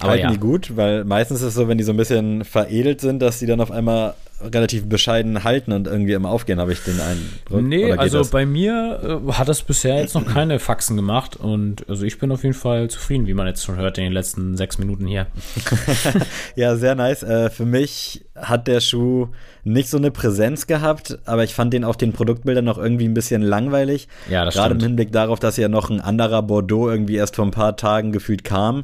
Aber halten ja. die gut, weil meistens ist es so, wenn die so ein bisschen veredelt sind, dass die dann auf einmal relativ bescheiden halten und irgendwie immer aufgehen, habe ich den Eindruck. Nee, also das? bei mir äh, hat das bisher jetzt noch keine Faxen gemacht und also ich bin auf jeden Fall zufrieden, wie man jetzt schon hört in den letzten sechs Minuten hier. ja, sehr nice. Äh, für mich hat der Schuh nicht so eine Präsenz gehabt, aber ich fand den auf den Produktbildern noch irgendwie ein bisschen langweilig. Ja, das Gerade stimmt. im Hinblick darauf, dass ja noch ein anderer Bordeaux irgendwie erst vor ein paar Tagen gefühlt kam.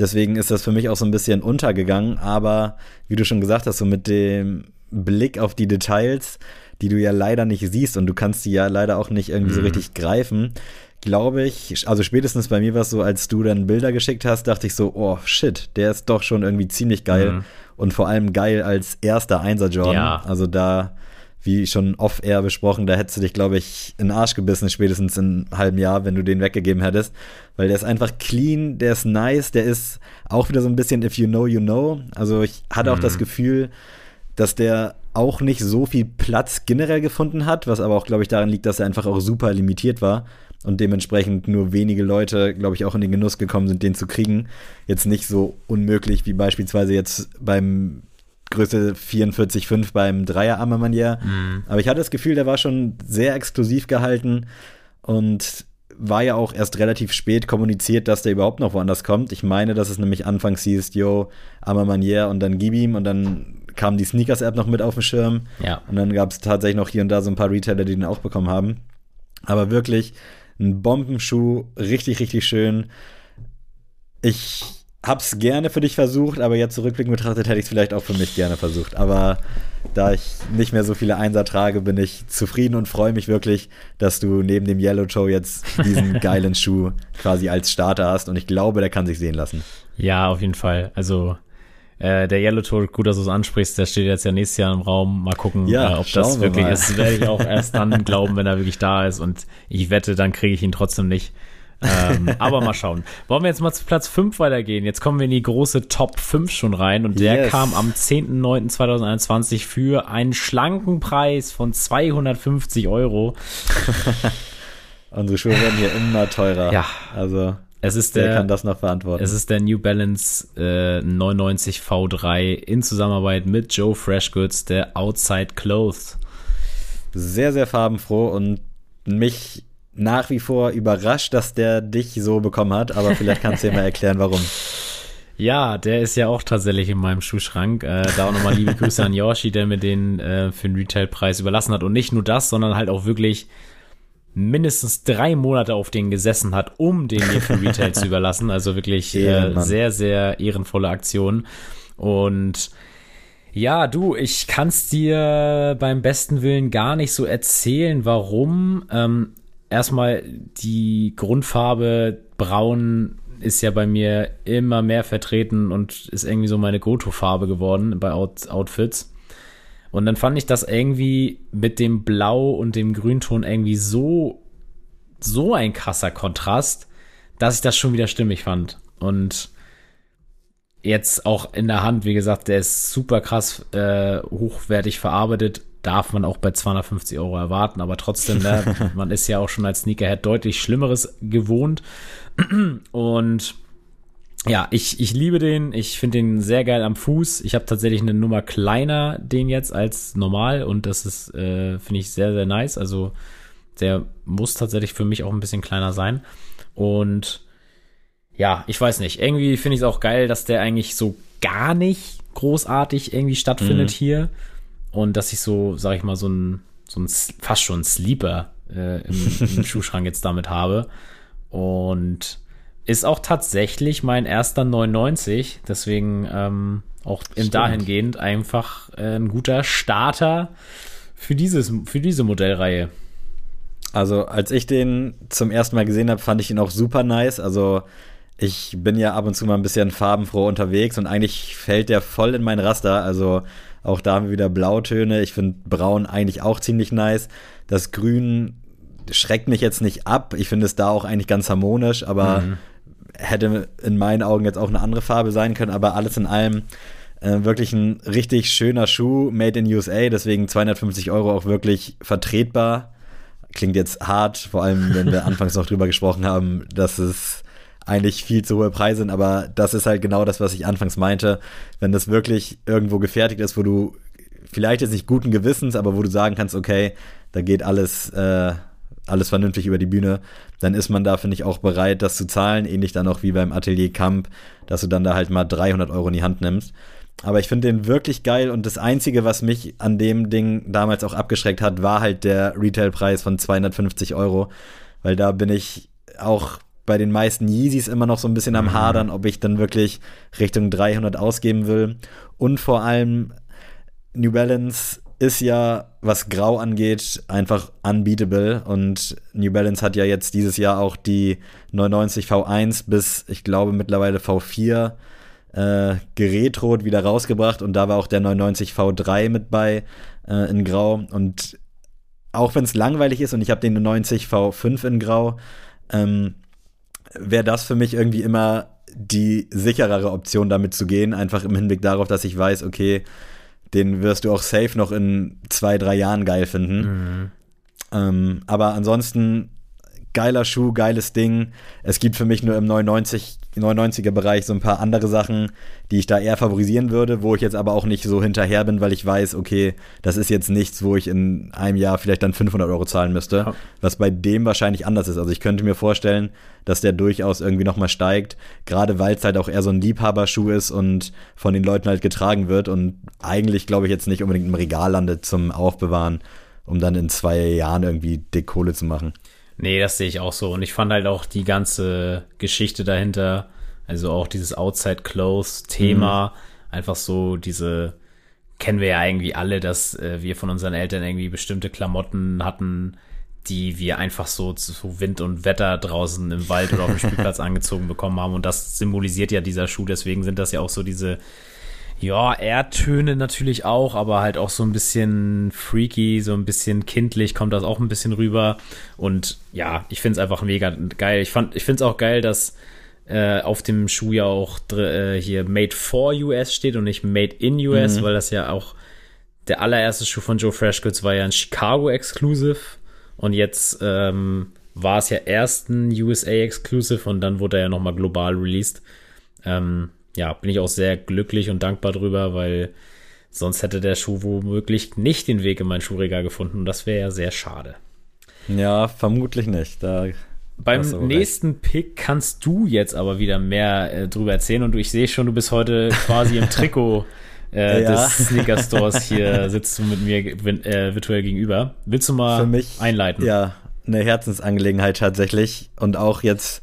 Deswegen ist das für mich auch so ein bisschen untergegangen. Aber wie du schon gesagt hast, so mit dem Blick auf die Details, die du ja leider nicht siehst und du kannst die ja leider auch nicht irgendwie mhm. so richtig greifen, glaube ich, also spätestens bei mir war es so, als du dann Bilder geschickt hast, dachte ich so, oh shit, der ist doch schon irgendwie ziemlich geil mhm. und vor allem geil als erster Einser Jordan. Ja. Also da wie schon off-air besprochen, da hättest du dich, glaube ich, in den Arsch gebissen, spätestens in einem halben Jahr, wenn du den weggegeben hättest. Weil der ist einfach clean, der ist nice, der ist auch wieder so ein bisschen if you know, you know. Also ich hatte mhm. auch das mhm. Gefühl, dass der auch nicht so viel Platz generell gefunden hat, was aber auch, glaube ich, daran liegt, dass er einfach auch super limitiert war und dementsprechend nur wenige Leute, glaube ich, auch in den Genuss gekommen sind, den zu kriegen. Jetzt nicht so unmöglich wie beispielsweise jetzt beim Größe 44,5 beim Dreier Armamanier. Mhm. Aber ich hatte das Gefühl, der war schon sehr exklusiv gehalten und war ja auch erst relativ spät kommuniziert, dass der überhaupt noch woanders kommt. Ich meine, dass es nämlich anfangs hieß, yo, Armamanier und dann gib ihm und dann kam die Sneakers-App noch mit auf den Schirm. Ja. Und dann gab es tatsächlich noch hier und da so ein paar Retailer, die den auch bekommen haben. Aber wirklich ein Bombenschuh, richtig, richtig schön. Ich hab's gerne für dich versucht, aber jetzt zurückblickend betrachtet hätte ich es vielleicht auch für mich gerne versucht. Aber da ich nicht mehr so viele Einser trage, bin ich zufrieden und freue mich wirklich, dass du neben dem Yellow Joe jetzt diesen geilen Schuh quasi als Starter hast und ich glaube, der kann sich sehen lassen. Ja, auf jeden Fall. Also äh, der Yellow Toe, gut, dass du es ansprichst, der steht jetzt ja nächstes Jahr im Raum. Mal gucken, ja, äh, ob das wirklich mal. ist. Werde ich auch erst dann glauben, wenn er wirklich da ist. Und ich wette, dann kriege ich ihn trotzdem nicht ähm, aber mal schauen. Wollen wir jetzt mal zu Platz 5 weitergehen? Jetzt kommen wir in die große Top 5 schon rein und der yes. kam am 10.09.2021 für einen schlanken Preis von 250 Euro. Unsere Schuhe werden hier immer teurer. Ja. Also. Es ist der, kann das noch verantworten. Es ist der New Balance äh, 99 V3 in Zusammenarbeit mit Joe Freshgoods, der Outside Clothes. Sehr, sehr farbenfroh und mich nach wie vor überrascht, dass der dich so bekommen hat, aber vielleicht kannst du dir mal erklären, warum. Ja, der ist ja auch tatsächlich in meinem Schuhschrank. Äh, da auch nochmal liebe Grüße an Yoshi, der mir den äh, für den Retailpreis überlassen hat. Und nicht nur das, sondern halt auch wirklich mindestens drei Monate auf den gesessen hat, um den mir für Retail zu überlassen. Also wirklich äh, sehr, sehr ehrenvolle Aktion. Und ja, du, ich kann's dir beim besten Willen gar nicht so erzählen, warum. Ähm, erstmal die Grundfarbe braun ist ja bei mir immer mehr vertreten und ist irgendwie so meine Goto-Farbe geworden bei Out Outfits. Und dann fand ich das irgendwie mit dem Blau und dem Grünton irgendwie so, so ein krasser Kontrast, dass ich das schon wieder stimmig fand. Und jetzt auch in der Hand, wie gesagt, der ist super krass äh, hochwertig verarbeitet. Darf man auch bei 250 Euro erwarten, aber trotzdem, ne, man ist ja auch schon als Sneakerhead deutlich Schlimmeres gewohnt. Und ja, ich, ich liebe den. Ich finde den sehr geil am Fuß. Ich habe tatsächlich eine Nummer kleiner den jetzt als normal und das ist, äh, finde ich, sehr, sehr nice. Also der muss tatsächlich für mich auch ein bisschen kleiner sein. Und ja, ich weiß nicht. Irgendwie finde ich es auch geil, dass der eigentlich so gar nicht großartig irgendwie stattfindet mhm. hier. Und dass ich so, sag ich mal, so ein, so ein fast schon Sleeper äh, im, im Schuhschrank jetzt damit habe. Und ist auch tatsächlich mein erster 99. Deswegen ähm, auch im dahingehend einfach äh, ein guter Starter für, dieses, für diese Modellreihe. Also, als ich den zum ersten Mal gesehen habe, fand ich ihn auch super nice. Also, ich bin ja ab und zu mal ein bisschen farbenfroh unterwegs und eigentlich fällt der voll in mein Raster. Also, auch da haben wir wieder Blautöne. Ich finde Braun eigentlich auch ziemlich nice. Das Grün schreckt mich jetzt nicht ab. Ich finde es da auch eigentlich ganz harmonisch, aber mhm. hätte in meinen Augen jetzt auch eine andere Farbe sein können. Aber alles in allem äh, wirklich ein richtig schöner Schuh, made in USA. Deswegen 250 Euro auch wirklich vertretbar. Klingt jetzt hart, vor allem wenn wir anfangs noch drüber gesprochen haben, dass es eigentlich viel zu hohe Preise sind, aber das ist halt genau das, was ich anfangs meinte. Wenn das wirklich irgendwo gefertigt ist, wo du vielleicht jetzt nicht guten Gewissens, aber wo du sagen kannst, okay, da geht alles äh, alles vernünftig über die Bühne, dann ist man da, finde ich, auch bereit, das zu zahlen. Ähnlich dann auch wie beim Atelier Camp, dass du dann da halt mal 300 Euro in die Hand nimmst. Aber ich finde den wirklich geil und das Einzige, was mich an dem Ding damals auch abgeschreckt hat, war halt der Retailpreis von 250 Euro. Weil da bin ich auch bei den meisten Yeezys immer noch so ein bisschen am mhm. Hadern, ob ich dann wirklich Richtung 300 ausgeben will. Und vor allem New Balance ist ja, was Grau angeht, einfach unbeatable. Und New Balance hat ja jetzt dieses Jahr auch die 990 V1 bis, ich glaube, mittlerweile V4 äh, geretrot wieder rausgebracht. Und da war auch der 990 V3 mit bei äh, in Grau. Und auch wenn es langweilig ist und ich habe den 90 V5 in Grau, ähm, wäre das für mich irgendwie immer die sicherere Option, damit zu gehen. Einfach im Hinblick darauf, dass ich weiß, okay, den wirst du auch safe noch in zwei, drei Jahren geil finden. Mhm. Ähm, aber ansonsten geiler Schuh, geiles Ding. Es gibt für mich nur im 99, 99er Bereich so ein paar andere Sachen, die ich da eher favorisieren würde, wo ich jetzt aber auch nicht so hinterher bin, weil ich weiß, okay, das ist jetzt nichts, wo ich in einem Jahr vielleicht dann 500 Euro zahlen müsste, ja. was bei dem wahrscheinlich anders ist. Also ich könnte mir vorstellen, dass der durchaus irgendwie nochmal steigt, gerade weil es halt auch eher so ein Liebhaberschuh ist und von den Leuten halt getragen wird und eigentlich, glaube ich, jetzt nicht unbedingt im Regal landet zum Aufbewahren, um dann in zwei Jahren irgendwie dick Kohle zu machen. Nee, das sehe ich auch so. Und ich fand halt auch die ganze Geschichte dahinter, also auch dieses Outside Clothes Thema, mhm. einfach so diese, kennen wir ja irgendwie alle, dass äh, wir von unseren Eltern irgendwie bestimmte Klamotten hatten, die wir einfach so zu Wind und Wetter draußen im Wald oder auf dem Spielplatz angezogen bekommen haben. Und das symbolisiert ja dieser Schuh. Deswegen sind das ja auch so diese ja, Erdtöne natürlich auch, aber halt auch so ein bisschen freaky, so ein bisschen kindlich kommt das auch ein bisschen rüber. Und ja, ich finde es einfach mega geil. Ich, fand, ich finde es auch geil, dass äh, auf dem Schuh ja auch äh, hier Made for US steht und nicht Made in US, mhm. weil das ja auch der allererste Schuh von Joe Freshgoods war ja ein Chicago Exclusive und jetzt ähm, war es ja erst ein USA Exclusive und dann wurde er ja nochmal global released. Ähm, ja, bin ich auch sehr glücklich und dankbar drüber, weil sonst hätte der Schuh womöglich nicht den Weg in mein Schuhregal gefunden und das wäre ja sehr schade. Ja, vermutlich nicht. Da Beim nächsten recht. Pick kannst du jetzt aber wieder mehr äh, drüber erzählen und ich sehe schon, du bist heute quasi im Trikot äh, ja. des Sneaker Stores hier, sitzt du mit mir äh, virtuell gegenüber. Willst du mal Für mich, einleiten? Ja, eine Herzensangelegenheit tatsächlich und auch jetzt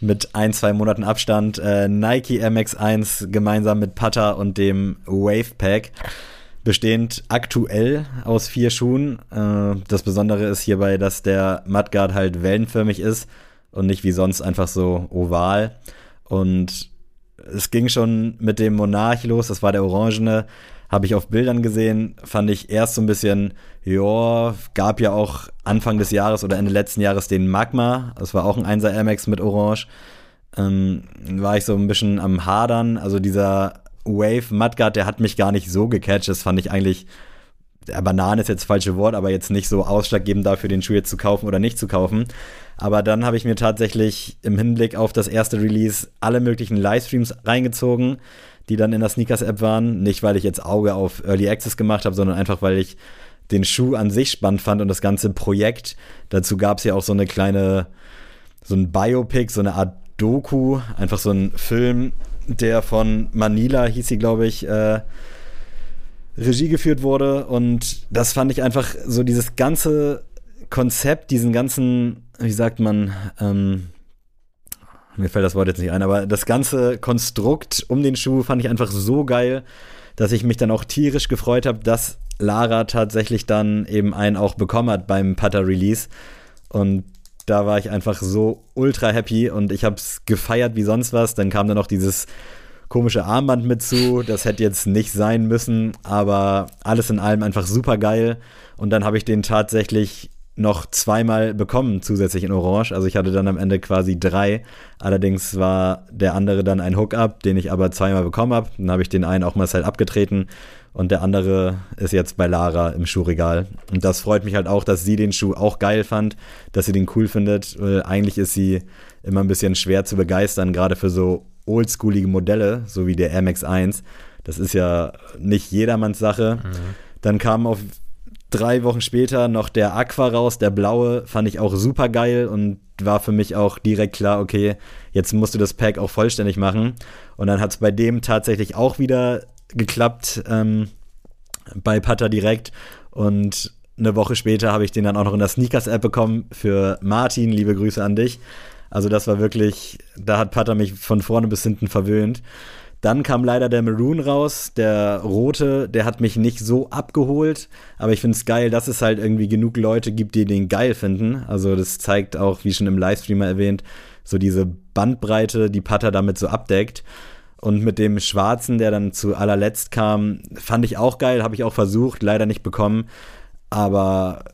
mit ein, zwei Monaten Abstand äh, Nike MX1 gemeinsam mit Putter und dem Wave Pack. Bestehend aktuell aus vier Schuhen. Äh, das Besondere ist hierbei, dass der Mudguard halt wellenförmig ist und nicht wie sonst einfach so oval. Und es ging schon mit dem Monarch los, das war der Orangene, habe ich auf Bildern gesehen, fand ich erst so ein bisschen, ja, gab ja auch Anfang des Jahres oder Ende letzten Jahres den Magma, das war auch ein 1er Air Max mit Orange, ähm, war ich so ein bisschen am Hadern, also dieser Wave Mudguard, der hat mich gar nicht so gecatcht, das fand ich eigentlich, der Banane ist jetzt das falsche Wort, aber jetzt nicht so ausschlaggebend dafür, den Schuh jetzt zu kaufen oder nicht zu kaufen. Aber dann habe ich mir tatsächlich im Hinblick auf das erste Release alle möglichen Livestreams reingezogen, die dann in der Sneakers-App waren. Nicht, weil ich jetzt Auge auf Early Access gemacht habe, sondern einfach, weil ich den Schuh an sich spannend fand und das ganze Projekt. Dazu gab es ja auch so eine kleine, so ein Biopic, so eine Art Doku, einfach so ein Film, der von Manila, hieß sie, glaube ich, äh, Regie geführt wurde. Und das fand ich einfach so dieses ganze Konzept, diesen ganzen, wie sagt man, ähm, mir fällt das Wort jetzt nicht ein, aber das ganze Konstrukt um den Schuh fand ich einfach so geil, dass ich mich dann auch tierisch gefreut habe, dass Lara tatsächlich dann eben einen auch bekommen hat beim Putter Release. Und da war ich einfach so ultra happy und ich habe es gefeiert wie sonst was. Dann kam dann noch dieses komische Armband mit zu. Das hätte jetzt nicht sein müssen, aber alles in allem einfach super geil. Und dann habe ich den tatsächlich noch zweimal bekommen, zusätzlich in Orange. Also ich hatte dann am Ende quasi drei. Allerdings war der andere dann ein Hookup, den ich aber zweimal bekommen habe. Dann habe ich den einen auch mal halt abgetreten und der andere ist jetzt bei Lara im Schuhregal. Und das freut mich halt auch, dass sie den Schuh auch geil fand, dass sie den cool findet. Weil eigentlich ist sie immer ein bisschen schwer zu begeistern, gerade für so oldschoolige Modelle, so wie der Air Max 1. Das ist ja nicht jedermanns Sache. Mhm. Dann kam auf drei Wochen später noch der Aqua raus, der blaue, fand ich auch super geil und war für mich auch direkt klar, okay, jetzt musst du das Pack auch vollständig machen. Und dann hat es bei dem tatsächlich auch wieder geklappt, ähm, bei Putter direkt. Und eine Woche später habe ich den dann auch noch in der Sneakers-App bekommen für Martin. Liebe Grüße an dich. Also das war wirklich, da hat Putter mich von vorne bis hinten verwöhnt. Dann kam leider der Maroon raus, der rote, der hat mich nicht so abgeholt, aber ich finde es geil, dass es halt irgendwie genug Leute gibt, die den geil finden. Also das zeigt auch, wie schon im Livestreamer erwähnt, so diese Bandbreite, die Putter damit so abdeckt. Und mit dem Schwarzen, der dann zu allerletzt kam, fand ich auch geil, habe ich auch versucht, leider nicht bekommen. Aber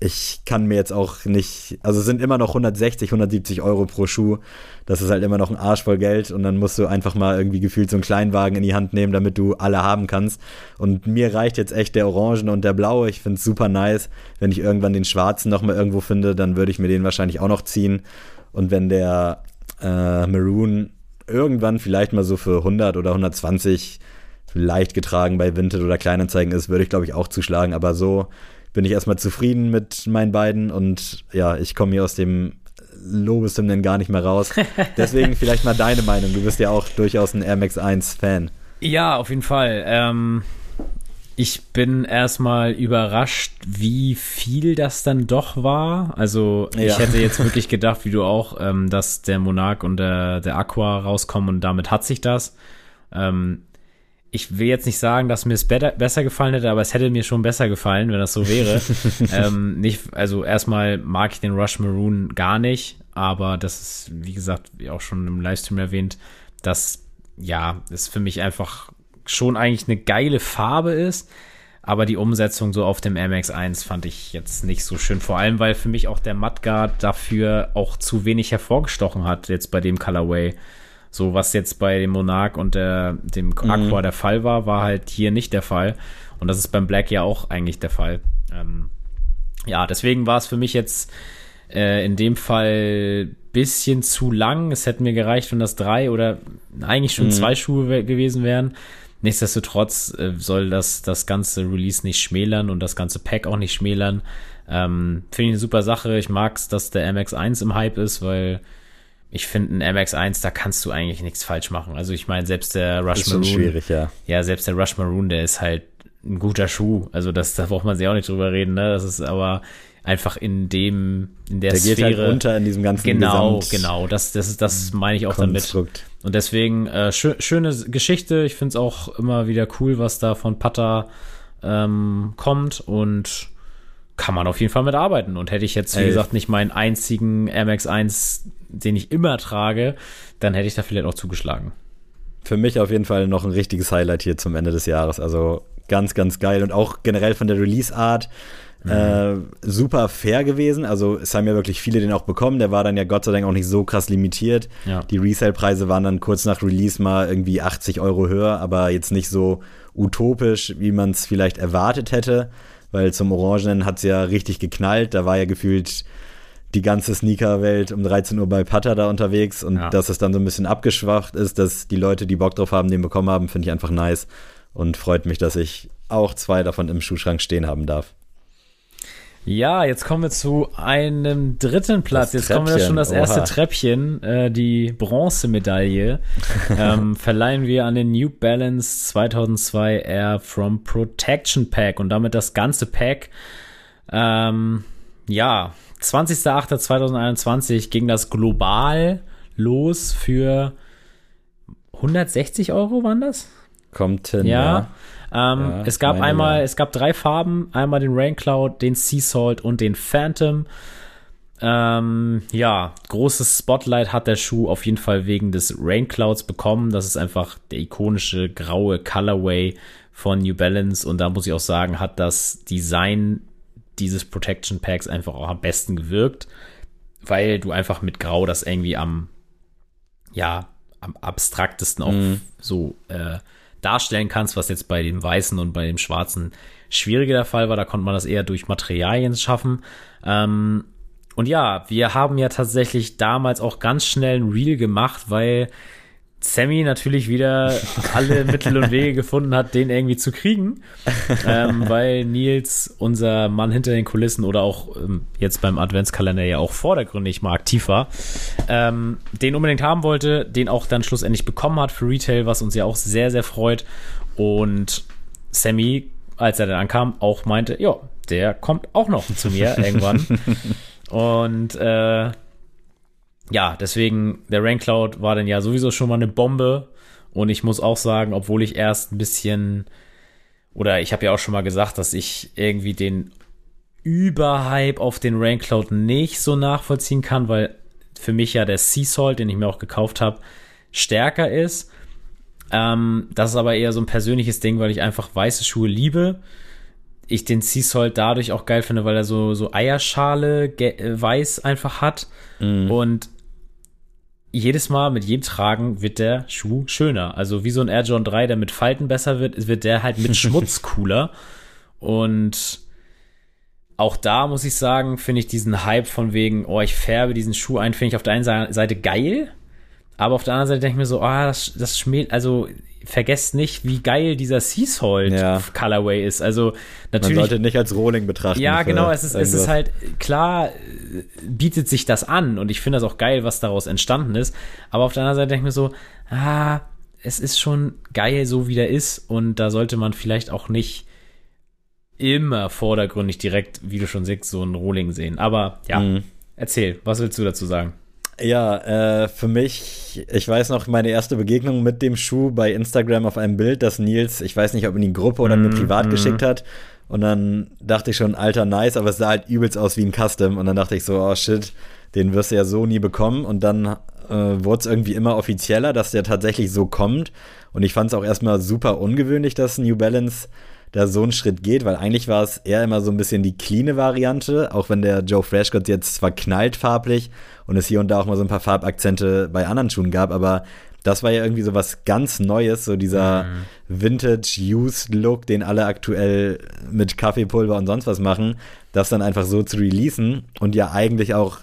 ich kann mir jetzt auch nicht, also es sind immer noch 160, 170 Euro pro Schuh. Das ist halt immer noch ein Arsch voll Geld und dann musst du einfach mal irgendwie gefühlt so einen Kleinwagen in die Hand nehmen, damit du alle haben kannst. Und mir reicht jetzt echt der Orangen und der Blaue. Ich finde es super nice. Wenn ich irgendwann den Schwarzen nochmal irgendwo finde, dann würde ich mir den wahrscheinlich auch noch ziehen. Und wenn der äh, Maroon irgendwann vielleicht mal so für 100 oder 120 leicht getragen bei Vinted oder Kleinanzeigen ist, würde ich glaube ich auch zuschlagen. Aber so bin ich erstmal zufrieden mit meinen beiden und ja, ich komme hier aus dem Lobeshymnen gar nicht mehr raus. Deswegen vielleicht mal deine Meinung. Du bist ja auch durchaus ein Air Max 1 Fan. Ja, auf jeden Fall. Ähm, ich bin erstmal überrascht, wie viel das dann doch war. Also ich ja. hätte jetzt wirklich gedacht, wie du auch, ähm, dass der Monarch und der, der Aqua rauskommen und damit hat sich das. Ähm, ich will jetzt nicht sagen, dass mir es besser gefallen hätte, aber es hätte mir schon besser gefallen, wenn das so wäre. ähm, nicht, also erstmal mag ich den Rush Maroon gar nicht, aber das ist, wie gesagt, wie auch schon im Livestream erwähnt, dass ja, es für mich einfach schon eigentlich eine geile Farbe ist, aber die Umsetzung so auf dem MX1 fand ich jetzt nicht so schön. Vor allem, weil für mich auch der Mudguard dafür auch zu wenig hervorgestochen hat, jetzt bei dem Colorway. So, was jetzt bei dem Monarch und der, dem mhm. Aqua der Fall war, war halt hier nicht der Fall. Und das ist beim Black ja auch eigentlich der Fall. Ähm, ja, deswegen war es für mich jetzt äh, in dem Fall bisschen zu lang. Es hätte mir gereicht, wenn das drei oder eigentlich schon mhm. zwei Schuhe gewesen wären. Nichtsdestotrotz äh, soll das das ganze Release nicht schmälern und das ganze Pack auch nicht schmälern. Ähm, Finde ich eine super Sache. Ich mag es, dass der MX1 im Hype ist, weil ich finde, ein MX1, da kannst du eigentlich nichts falsch machen. Also ich meine, selbst der Rush ist Maroon. schwierig, ja. Ja, selbst der Rush Maroon, der ist halt ein guter Schuh. Also das, da braucht man sich auch nicht drüber reden, ne? Das ist aber einfach in dem, in der, der Sphäre. Geht halt unter in diesem ganzen Genau, Gesamt genau. Das, das ist, das meine ich auch Konstrukt. damit. Und deswegen, äh, schö schöne Geschichte. Ich finde es auch immer wieder cool, was da von Pata ähm, kommt und kann man auf jeden Fall mitarbeiten. Und hätte ich jetzt, wie Ey. gesagt, nicht meinen einzigen Air Max 1, den ich immer trage, dann hätte ich da vielleicht auch zugeschlagen. Für mich auf jeden Fall noch ein richtiges Highlight hier zum Ende des Jahres. Also ganz, ganz geil. Und auch generell von der Release-Art. Mhm. Äh, super fair gewesen. Also es haben ja wirklich viele den auch bekommen. Der war dann ja Gott sei Dank auch nicht so krass limitiert. Ja. Die Resale-Preise waren dann kurz nach Release mal irgendwie 80 Euro höher, aber jetzt nicht so utopisch, wie man es vielleicht erwartet hätte weil zum Orangenen hat es ja richtig geknallt. Da war ja gefühlt die ganze Sneaker-Welt um 13 Uhr bei Putter da unterwegs und ja. dass es dann so ein bisschen abgeschwacht ist, dass die Leute, die Bock drauf haben, den bekommen haben, finde ich einfach nice und freut mich, dass ich auch zwei davon im Schuhschrank stehen haben darf. Ja, jetzt kommen wir zu einem dritten Platz. Das jetzt kommen wir schon das erste Oha. Treppchen, äh, die Bronzemedaille. ähm, verleihen wir an den New Balance 2002 Air from Protection Pack und damit das ganze Pack. Ähm, ja, 20.08.2021 ging das global los für 160 Euro, waren das? Kommt hin, ja. ja. Ähm, ja, es gab einmal, ja. es gab drei Farben, einmal den Rain Cloud, den Sea Salt und den Phantom. Ähm, ja, großes Spotlight hat der Schuh auf jeden Fall wegen des Rain Clouds bekommen. Das ist einfach der ikonische graue Colorway von New Balance und da muss ich auch sagen, hat das Design dieses Protection Packs einfach auch am besten gewirkt, weil du einfach mit Grau das irgendwie am, ja, am abstraktesten auch mm. so äh, darstellen kannst, was jetzt bei dem Weißen und bei dem Schwarzen schwieriger der Fall war. Da konnte man das eher durch Materialien schaffen. Ähm, und ja, wir haben ja tatsächlich damals auch ganz schnell ein Reel gemacht, weil Sammy natürlich wieder alle Mittel und Wege gefunden hat, den irgendwie zu kriegen, ähm, weil Nils, unser Mann hinter den Kulissen oder auch ähm, jetzt beim Adventskalender ja auch vordergründig mal aktiv war, ähm, den unbedingt haben wollte, den auch dann schlussendlich bekommen hat für Retail, was uns ja auch sehr, sehr freut. Und Sammy, als er dann ankam, auch meinte, ja, der kommt auch noch zu mir irgendwann. Und äh, ja, deswegen, der Rain Cloud war dann ja sowieso schon mal eine Bombe. Und ich muss auch sagen, obwohl ich erst ein bisschen, oder ich habe ja auch schon mal gesagt, dass ich irgendwie den Überhype auf den Rain Cloud nicht so nachvollziehen kann, weil für mich ja der Sea Salt, den ich mir auch gekauft habe, stärker ist. Ähm, das ist aber eher so ein persönliches Ding, weil ich einfach weiße Schuhe liebe. Ich den Sea Salt dadurch auch geil finde, weil er so, so Eierschale äh, weiß einfach hat. Mm. Und jedes Mal mit jedem Tragen wird der Schuh schöner. Also wie so ein Air John 3, der mit Falten besser wird, wird der halt mit Schmutz cooler. Und auch da muss ich sagen, finde ich diesen Hype von wegen, oh, ich färbe diesen Schuh ein, finde ich auf der einen Seite geil. Aber auf der anderen Seite denke ich mir so, ah, oh, das, das schmäht, also vergesst nicht, wie geil dieser Seasalt ja. Colorway ist. Also natürlich. Man sollte nicht als Rolling betrachten. Ja, genau. Es ist, es ist halt klar, bietet sich das an und ich finde das auch geil, was daraus entstanden ist. Aber auf der anderen Seite denke ich mir so, ah, es ist schon geil, so wie der ist und da sollte man vielleicht auch nicht immer vordergründig direkt, wie du schon sagst, so ein Rolling sehen. Aber ja, mhm. erzähl, was willst du dazu sagen? Ja, äh, für mich, ich weiß noch, meine erste Begegnung mit dem Schuh bei Instagram auf einem Bild, das Nils, ich weiß nicht, ob in die Gruppe oder nur mm, privat mm. geschickt hat. Und dann dachte ich schon, alter, nice, aber es sah halt übelst aus wie ein Custom. Und dann dachte ich so, oh shit, den wirst du ja so nie bekommen. Und dann äh, wurde es irgendwie immer offizieller, dass der tatsächlich so kommt. Und ich fand es auch erstmal super ungewöhnlich, dass New Balance da so einen Schritt geht, weil eigentlich war es eher immer so ein bisschen die cleane Variante, auch wenn der Joe Freshgott jetzt zwar knallt farblich und es hier und da auch mal so ein paar Farbakzente bei anderen Schuhen gab, aber das war ja irgendwie so was ganz Neues, so dieser mhm. Vintage-Used-Look, den alle aktuell mit Kaffeepulver und sonst was machen, das dann einfach so zu releasen und ja eigentlich auch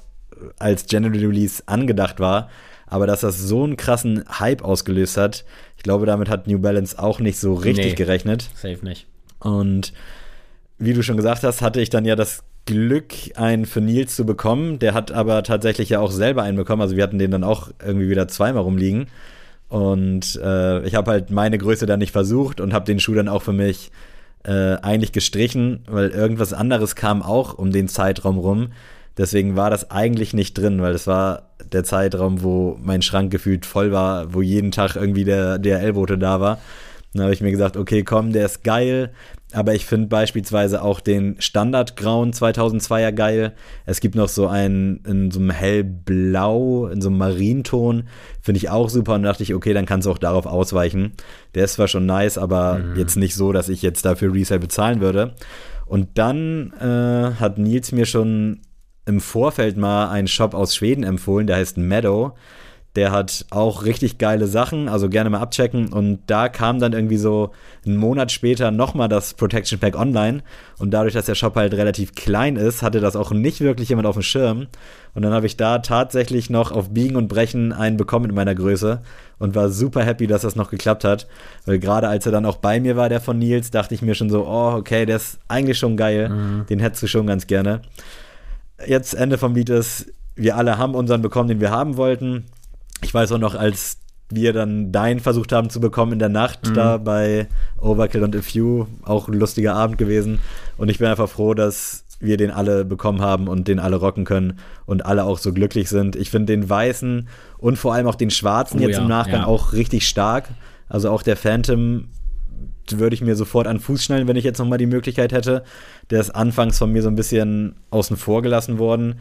als General Release angedacht war, aber dass das so einen krassen Hype ausgelöst hat, ich glaube, damit hat New Balance auch nicht so richtig nee, gerechnet. Safe nicht. Und wie du schon gesagt hast, hatte ich dann ja das Glück, einen für Nils zu bekommen. Der hat aber tatsächlich ja auch selber einen bekommen. Also wir hatten den dann auch irgendwie wieder zweimal rumliegen. Und äh, ich habe halt meine Größe dann nicht versucht und habe den Schuh dann auch für mich äh, eigentlich gestrichen, weil irgendwas anderes kam auch um den Zeitraum rum. Deswegen war das eigentlich nicht drin, weil das war der Zeitraum, wo mein Schrank gefühlt voll war, wo jeden Tag irgendwie der DRL-Bote da war. Dann habe ich mir gesagt, okay, komm, der ist geil, aber ich finde beispielsweise auch den Standardgrauen 2002er geil. Es gibt noch so einen in so einem hellblau, in so einem Marienton, finde ich auch super und dachte ich, okay, dann kannst du auch darauf ausweichen. Der ist zwar schon nice, aber mhm. jetzt nicht so, dass ich jetzt dafür Resale bezahlen würde. Und dann äh, hat Nils mir schon im Vorfeld mal einen Shop aus Schweden empfohlen, der heißt Meadow. Der hat auch richtig geile Sachen, also gerne mal abchecken. Und da kam dann irgendwie so einen Monat später nochmal das Protection Pack online. Und dadurch, dass der Shop halt relativ klein ist, hatte das auch nicht wirklich jemand auf dem Schirm. Und dann habe ich da tatsächlich noch auf Biegen und Brechen einen bekommen in meiner Größe und war super happy, dass das noch geklappt hat. Weil gerade als er dann auch bei mir war, der von Nils, dachte ich mir schon so, oh, okay, der ist eigentlich schon geil. Mhm. Den hättest du schon ganz gerne. Jetzt Ende vom Lied ist, wir alle haben unseren bekommen, den wir haben wollten ich weiß auch noch, als wir dann deinen versucht haben zu bekommen in der Nacht mhm. da bei Overkill und A Few, auch ein lustiger Abend gewesen. Und ich bin einfach froh, dass wir den alle bekommen haben und den alle rocken können und alle auch so glücklich sind. Ich finde den weißen und vor allem auch den schwarzen oh, jetzt ja, im Nachgang ja. auch richtig stark. Also auch der Phantom würde ich mir sofort an Fuß schnallen, wenn ich jetzt nochmal die Möglichkeit hätte. Der ist anfangs von mir so ein bisschen außen vor gelassen worden.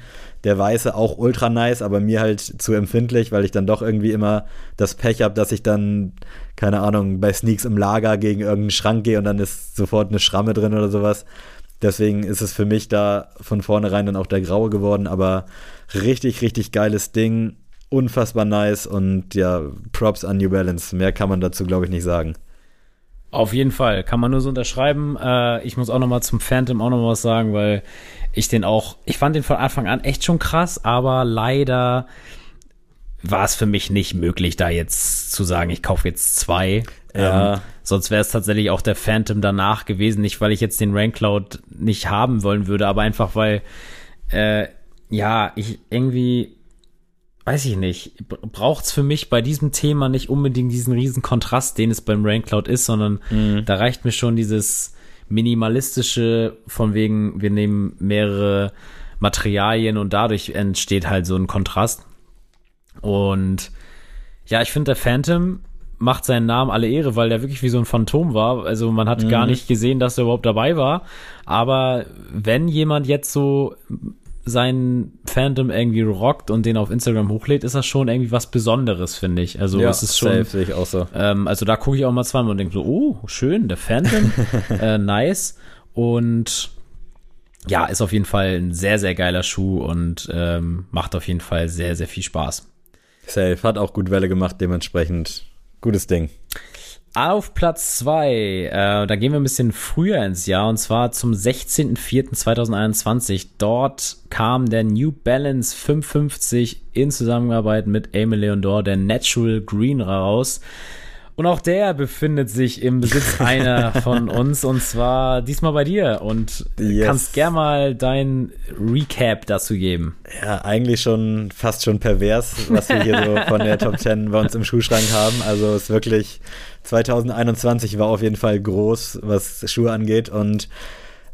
Der Weiße auch ultra nice, aber mir halt zu empfindlich, weil ich dann doch irgendwie immer das Pech habe, dass ich dann, keine Ahnung, bei Sneaks im Lager gegen irgendeinen Schrank gehe und dann ist sofort eine Schramme drin oder sowas. Deswegen ist es für mich da von vornherein dann auch der Graue geworden, aber richtig, richtig geiles Ding. Unfassbar nice und ja, Props an New Balance. Mehr kann man dazu, glaube ich, nicht sagen. Auf jeden Fall, kann man nur so unterschreiben. Äh, ich muss auch noch mal zum Phantom auch noch mal was sagen, weil ich den auch, ich fand den von Anfang an echt schon krass, aber leider war es für mich nicht möglich, da jetzt zu sagen, ich kaufe jetzt zwei. Ja. Ähm, sonst wäre es tatsächlich auch der Phantom danach gewesen, nicht weil ich jetzt den Rank Cloud nicht haben wollen würde, aber einfach weil äh, ja, ich irgendwie weiß ich nicht, braucht's für mich bei diesem Thema nicht unbedingt diesen riesen Kontrast, den es beim Rain Cloud ist, sondern mhm. da reicht mir schon dieses minimalistische von wegen, wir nehmen mehrere Materialien und dadurch entsteht halt so ein Kontrast. Und ja, ich finde, der Phantom macht seinen Namen alle Ehre, weil der wirklich wie so ein Phantom war. Also man hat mhm. gar nicht gesehen, dass er überhaupt dabei war. Aber wenn jemand jetzt so sein Fandom irgendwie rockt und den auf Instagram hochlädt, ist das schon irgendwie was Besonderes, finde ich. Also ja, es ist schon. Safe, ich auch so. Ähm, also da gucke ich auch mal zweimal und denke so, oh, schön, der Phantom, äh, nice. Und ja, ist auf jeden Fall ein sehr, sehr geiler Schuh und ähm, macht auf jeden Fall sehr, sehr viel Spaß. Safe, hat auch gut Welle gemacht, dementsprechend gutes Ding. Auf Platz 2, äh, da gehen wir ein bisschen früher ins Jahr und zwar zum 16.04.2021. Dort kam der New Balance 550 in Zusammenarbeit mit Amy Leondor, der Natural Green, raus. Und auch der befindet sich im Besitz einer von uns und zwar diesmal bei dir und yes. kannst gern mal dein Recap dazu geben. Ja, eigentlich schon fast schon pervers, was wir hier so von der Top 10 bei uns im Schuhschrank haben. Also es ist wirklich 2021 war auf jeden Fall groß, was Schuhe angeht und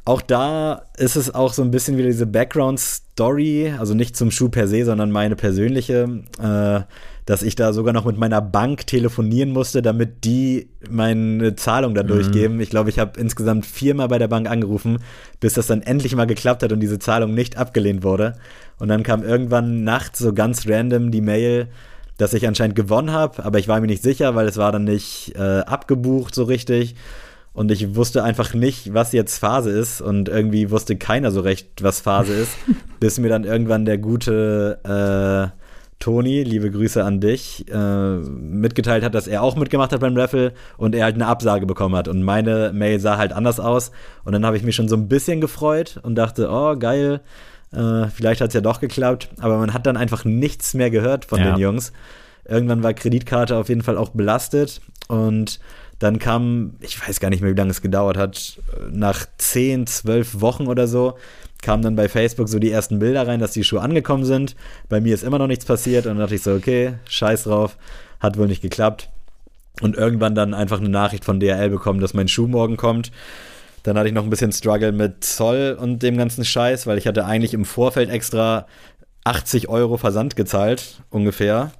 auch da ist es auch so ein bisschen wieder diese Background-Story, also nicht zum Schuh per se, sondern meine persönliche. Äh, dass ich da sogar noch mit meiner Bank telefonieren musste, damit die meine Zahlung da mhm. durchgeben. Ich glaube, ich habe insgesamt viermal bei der Bank angerufen, bis das dann endlich mal geklappt hat und diese Zahlung nicht abgelehnt wurde. Und dann kam irgendwann nachts so ganz random die Mail, dass ich anscheinend gewonnen habe, aber ich war mir nicht sicher, weil es war dann nicht äh, abgebucht so richtig. Und ich wusste einfach nicht, was jetzt Phase ist. Und irgendwie wusste keiner so recht, was Phase ist, bis mir dann irgendwann der gute äh, Toni, liebe Grüße an dich, äh, mitgeteilt hat, dass er auch mitgemacht hat beim Raffle und er halt eine Absage bekommen hat. Und meine Mail sah halt anders aus. Und dann habe ich mich schon so ein bisschen gefreut und dachte, oh, geil, äh, vielleicht hat es ja doch geklappt. Aber man hat dann einfach nichts mehr gehört von ja. den Jungs. Irgendwann war Kreditkarte auf jeden Fall auch belastet. Und dann kam, ich weiß gar nicht mehr, wie lange es gedauert hat, nach 10, 12 Wochen oder so, kamen dann bei Facebook so die ersten Bilder rein, dass die Schuhe angekommen sind. Bei mir ist immer noch nichts passiert und dann dachte ich so, okay, scheiß drauf, hat wohl nicht geklappt. Und irgendwann dann einfach eine Nachricht von DHL bekommen, dass mein Schuh morgen kommt. Dann hatte ich noch ein bisschen Struggle mit Zoll und dem ganzen Scheiß, weil ich hatte eigentlich im Vorfeld extra 80 Euro Versand gezahlt, ungefähr.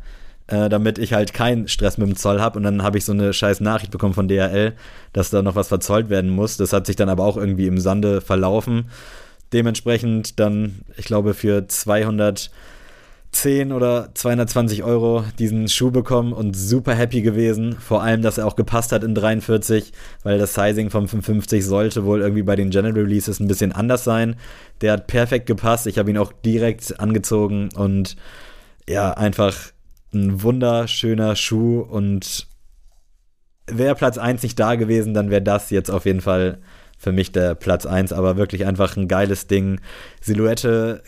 äh, damit ich halt keinen Stress mit dem Zoll habe. Und dann habe ich so eine scheiß Nachricht bekommen von DHL, dass da noch was verzollt werden muss. Das hat sich dann aber auch irgendwie im Sande verlaufen. Dementsprechend dann, ich glaube, für 210 oder 220 Euro diesen Schuh bekommen und super happy gewesen. Vor allem, dass er auch gepasst hat in 43, weil das Sizing vom 55 sollte wohl irgendwie bei den General Releases ein bisschen anders sein. Der hat perfekt gepasst. Ich habe ihn auch direkt angezogen und ja, einfach ein wunderschöner Schuh und wäre Platz 1 nicht da gewesen, dann wäre das jetzt auf jeden Fall für mich der Platz 1, aber wirklich einfach ein geiles Ding. Silhouette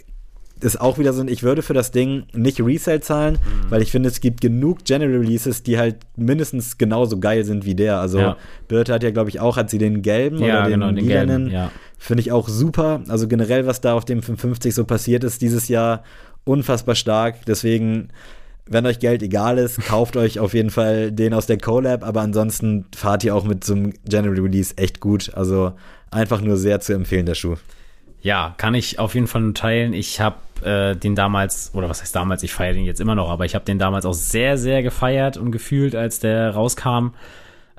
ist auch wieder so ein, ich würde für das Ding nicht Resale zahlen, mhm. weil ich finde, es gibt genug General Releases, die halt mindestens genauso geil sind wie der. Also ja. Birte hat ja, glaube ich, auch, hat sie den gelben ja, oder den, genau, den lilanen. Ja. Finde ich auch super. Also generell, was da auf dem 550 so passiert ist dieses Jahr, unfassbar stark. Deswegen wenn euch Geld egal ist, kauft euch auf jeden Fall den aus der Collab, aber ansonsten fahrt ihr auch mit so einem General Release echt gut. Also einfach nur sehr zu empfehlen, der Schuh. Ja, kann ich auf jeden Fall nur teilen. Ich habe äh, den damals, oder was heißt damals, ich feiere den jetzt immer noch, aber ich habe den damals auch sehr, sehr gefeiert und gefühlt, als der rauskam.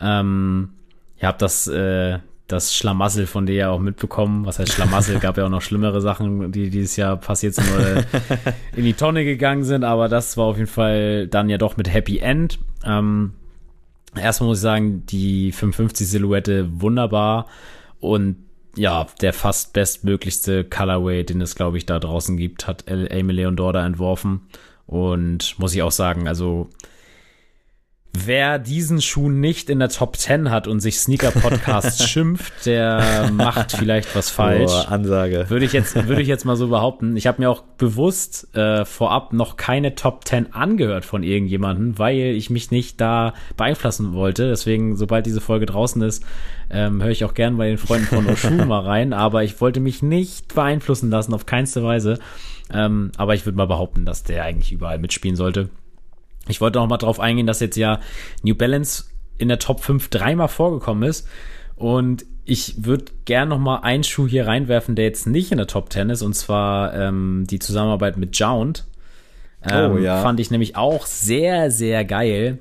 Ähm, ich habe das, äh, das Schlamassel von dir ja auch mitbekommen. Was heißt Schlamassel? Gab ja auch noch schlimmere Sachen, die dieses Jahr passiert sind oder in die Tonne gegangen sind, aber das war auf jeden Fall dann ja doch mit Happy End. Ähm, erstmal muss ich sagen, die 55 Silhouette wunderbar und ja, der fast bestmöglichste Colorway, den es, glaube ich, da draußen gibt, hat Amy Leon Dorda entworfen. Und muss ich auch sagen, also Wer diesen Schuh nicht in der Top 10 hat und sich Sneaker Podcast schimpft, der macht vielleicht was falsch. Oh, Ansage. Würde ich jetzt, würde ich jetzt mal so behaupten. Ich habe mir auch bewusst äh, vorab noch keine Top 10 angehört von irgendjemanden, weil ich mich nicht da beeinflussen wollte. Deswegen, sobald diese Folge draußen ist, ähm, höre ich auch gern bei den Freunden von Oshu mal rein. Aber ich wollte mich nicht beeinflussen lassen, auf keinste Weise. Ähm, aber ich würde mal behaupten, dass der eigentlich überall mitspielen sollte. Ich wollte noch mal drauf eingehen, dass jetzt ja New Balance in der Top 5 dreimal vorgekommen ist. Und ich würde gern noch mal einen Schuh hier reinwerfen, der jetzt nicht in der Top 10 ist, und zwar ähm, die Zusammenarbeit mit Jound. Ähm, oh, ja. Fand ich nämlich auch sehr, sehr geil.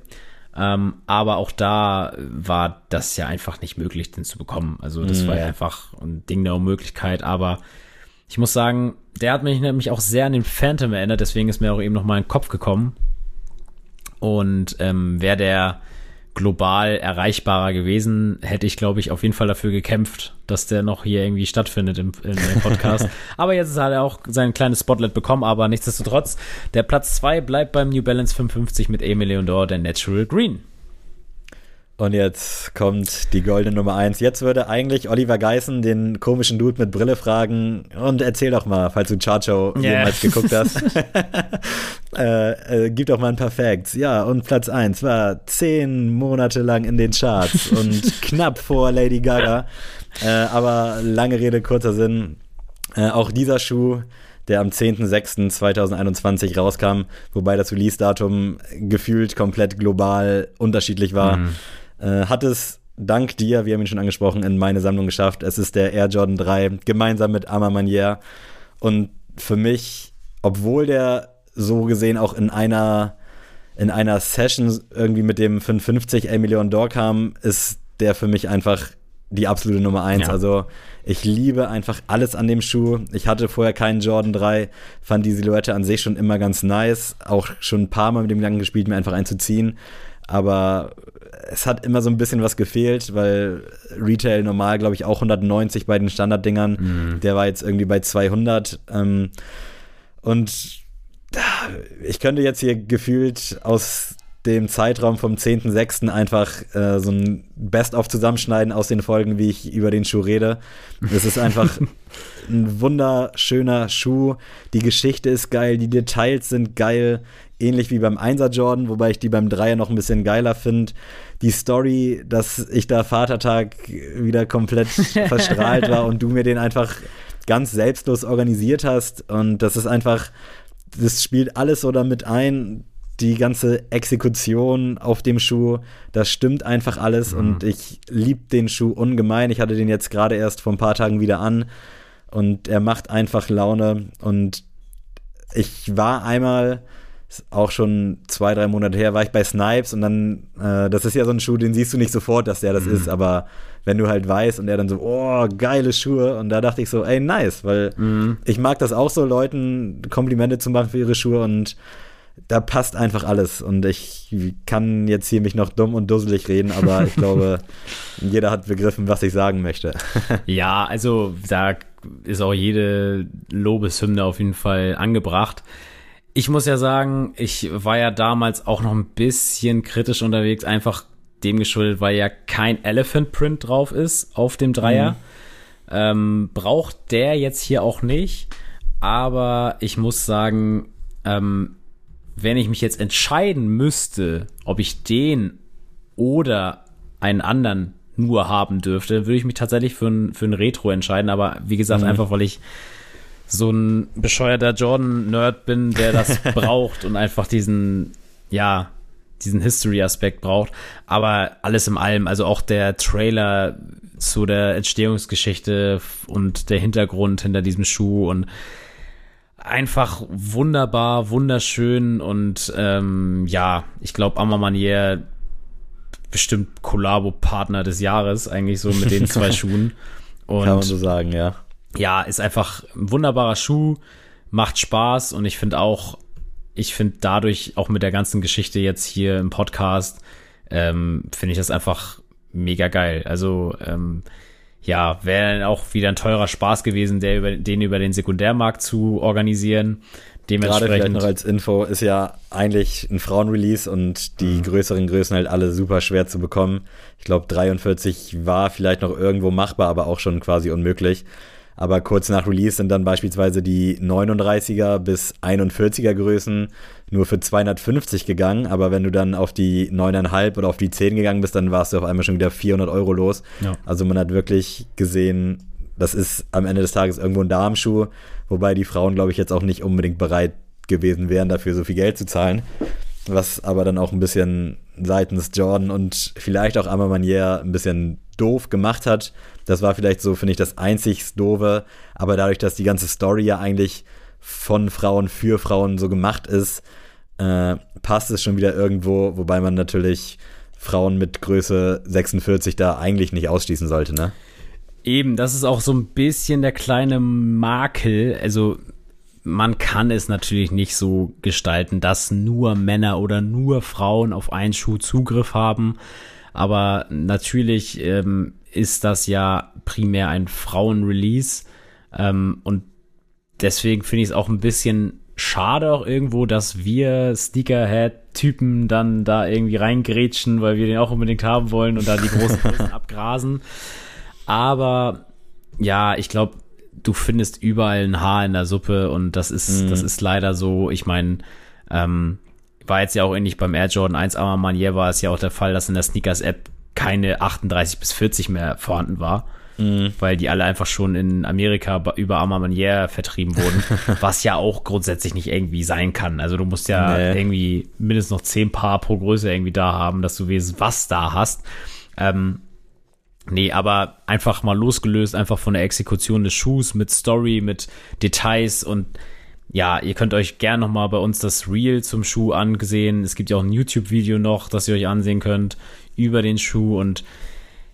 Ähm, aber auch da war das ja einfach nicht möglich, den zu bekommen. Also das mm. war ja einfach ein Ding der Unmöglichkeit. Aber ich muss sagen, der hat mich nämlich auch sehr an den Phantom erinnert. Deswegen ist mir auch eben noch mal in den Kopf gekommen. Und ähm, wäre der global erreichbarer gewesen, hätte ich, glaube ich, auf jeden Fall dafür gekämpft, dass der noch hier irgendwie stattfindet im, im Podcast. aber jetzt hat er auch sein kleines Spotlight bekommen, aber nichtsdestotrotz, der Platz zwei bleibt beim New Balance 550 mit Emil Leondor, der Natural Green. Und jetzt kommt die goldene Nummer 1. Jetzt würde eigentlich Oliver Geißen den komischen Dude mit Brille fragen und erzähl doch mal, falls du Charcho yeah. jemals geguckt hast. äh, äh, gib doch mal ein paar Facts. Ja, und Platz 1 war zehn Monate lang in den Charts und knapp vor Lady Gaga. Äh, aber lange Rede, kurzer Sinn. Äh, auch dieser Schuh der am 10.06.2021 rauskam, wobei das Release-Datum gefühlt komplett global unterschiedlich war. Mhm äh, hat es dank dir, wir haben ihn schon angesprochen, in meine Sammlung geschafft. Es ist der Air Jordan 3, gemeinsam mit Ama Manier. Und für mich, obwohl der so gesehen auch in einer, in einer Session irgendwie mit dem 550 A Million Door kam, ist der für mich einfach die absolute Nummer 1. Ja. Also ich liebe einfach alles an dem Schuh. Ich hatte vorher keinen Jordan 3, fand die Silhouette an sich schon immer ganz nice. Auch schon ein paar Mal mit dem Gedanken gespielt, mir einfach einzuziehen. Aber es hat immer so ein bisschen was gefehlt, weil Retail normal, glaube ich, auch 190 bei den Standarddingern. Mhm. Der war jetzt irgendwie bei 200. Ähm, und ich könnte jetzt hier gefühlt aus dem Zeitraum vom 10.06. einfach äh, so ein Best-of zusammenschneiden aus den Folgen, wie ich über den Schuh rede. Es ist einfach ein wunderschöner Schuh. Die Geschichte ist geil, die Details sind geil ähnlich wie beim 1er Jordan, wobei ich die beim 3er noch ein bisschen geiler finde. Die Story, dass ich da Vatertag wieder komplett verstrahlt war und du mir den einfach ganz selbstlos organisiert hast. Und das ist einfach, das spielt alles so damit ein. Die ganze Exekution auf dem Schuh, das stimmt einfach alles. Mhm. Und ich liebe den Schuh ungemein. Ich hatte den jetzt gerade erst vor ein paar Tagen wieder an. Und er macht einfach Laune. Und ich war einmal auch schon zwei, drei Monate her, war ich bei Snipes und dann, äh, das ist ja so ein Schuh, den siehst du nicht sofort, dass der das mhm. ist, aber wenn du halt weißt und er dann so, oh, geile Schuhe und da dachte ich so, ey, nice, weil mhm. ich mag das auch so, Leuten Komplimente zu machen für ihre Schuhe und da passt einfach alles. Und ich kann jetzt hier mich noch dumm und dusselig reden, aber ich glaube, jeder hat begriffen, was ich sagen möchte. ja, also da ist auch jede Lobeshymne auf jeden Fall angebracht. Ich muss ja sagen, ich war ja damals auch noch ein bisschen kritisch unterwegs, einfach dem geschuldet, weil ja kein Elephant Print drauf ist auf dem Dreier. Mhm. Ähm, braucht der jetzt hier auch nicht. Aber ich muss sagen, ähm, wenn ich mich jetzt entscheiden müsste, ob ich den oder einen anderen nur haben dürfte, würde ich mich tatsächlich für ein, für ein Retro entscheiden. Aber wie gesagt, mhm. einfach weil ich so ein bescheuerter Jordan-Nerd bin, der das braucht und einfach diesen, ja, diesen History-Aspekt braucht. Aber alles im allem, also auch der Trailer zu der Entstehungsgeschichte und der Hintergrund hinter diesem Schuh und einfach wunderbar, wunderschön und ähm, ja, ich glaube, Amamanier bestimmt Kollabo-Partner des Jahres, eigentlich so mit den zwei Schuhen. Und Kann man so sagen, ja. Ja, ist einfach ein wunderbarer Schuh, macht Spaß und ich finde auch, ich finde dadurch auch mit der ganzen Geschichte jetzt hier im Podcast, ähm, finde ich das einfach mega geil. Also, ähm, ja, wäre auch wieder ein teurer Spaß gewesen, der über, den über den Sekundärmarkt zu organisieren. Dementsprechend. Gerade vielleicht noch als Info, ist ja eigentlich ein Frauenrelease und die mhm. größeren Größen halt alle super schwer zu bekommen. Ich glaube, 43 war vielleicht noch irgendwo machbar, aber auch schon quasi unmöglich. Aber kurz nach Release sind dann beispielsweise die 39er bis 41er Größen nur für 250 gegangen. Aber wenn du dann auf die 9,5 oder auf die 10 gegangen bist, dann warst du auf einmal schon wieder 400 Euro los. Ja. Also man hat wirklich gesehen, das ist am Ende des Tages irgendwo ein Darmschuh, wobei die Frauen, glaube ich, jetzt auch nicht unbedingt bereit gewesen wären, dafür so viel Geld zu zahlen. Was aber dann auch ein bisschen seitens Jordan und vielleicht auch Amma Manier ein bisschen doof gemacht hat. Das war vielleicht so, finde ich, das einzig Doofe. Aber dadurch, dass die ganze Story ja eigentlich von Frauen für Frauen so gemacht ist, äh, passt es schon wieder irgendwo, wobei man natürlich Frauen mit Größe 46 da eigentlich nicht ausschließen sollte, ne? Eben, das ist auch so ein bisschen der kleine Makel. Also man kann es natürlich nicht so gestalten, dass nur Männer oder nur Frauen auf einen Schuh Zugriff haben. Aber natürlich ähm, ist das ja primär ein Frauenrelease. Ähm, und deswegen finde ich es auch ein bisschen schade auch irgendwo, dass wir Sneakerhead-Typen dann da irgendwie reingrätschen, weil wir den auch unbedingt haben wollen und da die großen Größen abgrasen. Aber ja, ich glaube, du findest überall ein Haar in der Suppe und das ist, mhm. das ist leider so. Ich meine, ähm, war jetzt ja auch ähnlich beim Air Jordan 1 Armamanier war es ja auch der Fall, dass in der Sneakers-App keine 38 bis 40 mehr vorhanden war. Mhm. Weil die alle einfach schon in Amerika über Armamanier vertrieben wurden, was ja auch grundsätzlich nicht irgendwie sein kann. Also du musst ja nee. irgendwie mindestens noch 10 Paar pro Größe irgendwie da haben, dass du weißt, was da hast. Ähm, Nee, aber einfach mal losgelöst, einfach von der Exekution des Schuhs mit Story, mit Details und ja, ihr könnt euch gern nochmal bei uns das Reel zum Schuh angesehen. Es gibt ja auch ein YouTube-Video noch, das ihr euch ansehen könnt über den Schuh und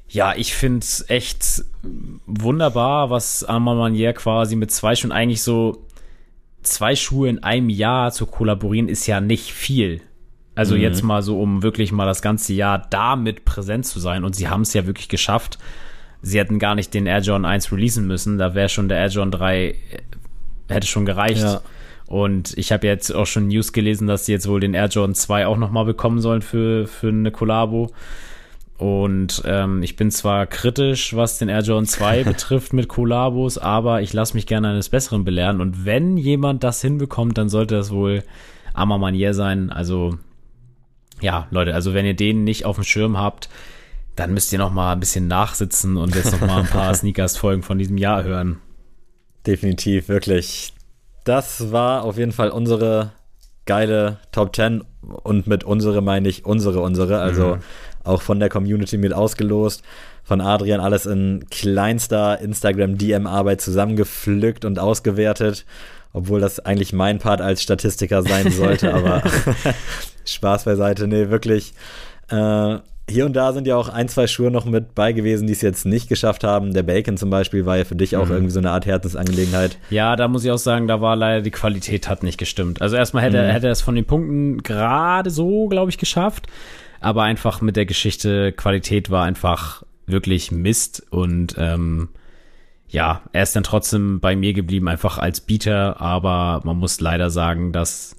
ja, ich finde es echt wunderbar, was Armand Manier quasi mit zwei Schuhen eigentlich so zwei Schuhe in einem Jahr zu kollaborieren, ist ja nicht viel. Also mhm. jetzt mal so, um wirklich mal das ganze Jahr damit präsent zu sein. Und sie haben es ja wirklich geschafft. Sie hätten gar nicht den Air Jordan 1 releasen müssen. Da wäre schon der Air Jordan 3, äh, hätte schon gereicht. Ja. Und ich habe jetzt auch schon News gelesen, dass sie jetzt wohl den Air Jordan 2 auch nochmal bekommen sollen für, für eine Kollabo. Und ähm, ich bin zwar kritisch, was den Air Jordan 2 betrifft mit Kollabos, aber ich lasse mich gerne eines Besseren belehren. Und wenn jemand das hinbekommt, dann sollte das wohl Armer Manier sein. Also ja, Leute, also wenn ihr den nicht auf dem Schirm habt, dann müsst ihr noch mal ein bisschen nachsitzen und jetzt noch mal ein paar Sneakers-Folgen von diesem Jahr hören. Definitiv, wirklich. Das war auf jeden Fall unsere geile Top 10 und mit unsere meine ich unsere, unsere. Also mhm. Auch von der Community mit ausgelost. Von Adrian alles in kleinster Instagram-DM-Arbeit zusammengepflückt und ausgewertet. Obwohl das eigentlich mein Part als Statistiker sein sollte, aber Spaß beiseite. Nee, wirklich. Äh, hier und da sind ja auch ein, zwei Schuhe noch mit bei gewesen, die es jetzt nicht geschafft haben. Der Bacon zum Beispiel war ja für dich auch mhm. irgendwie so eine Art Herzensangelegenheit. Ja, da muss ich auch sagen, da war leider die Qualität hat nicht gestimmt. Also erstmal hätte, mhm. hätte er es von den Punkten gerade so, glaube ich, geschafft. Aber einfach mit der Geschichte, Qualität war einfach wirklich Mist und ähm, ja, er ist dann trotzdem bei mir geblieben, einfach als Bieter, aber man muss leider sagen, dass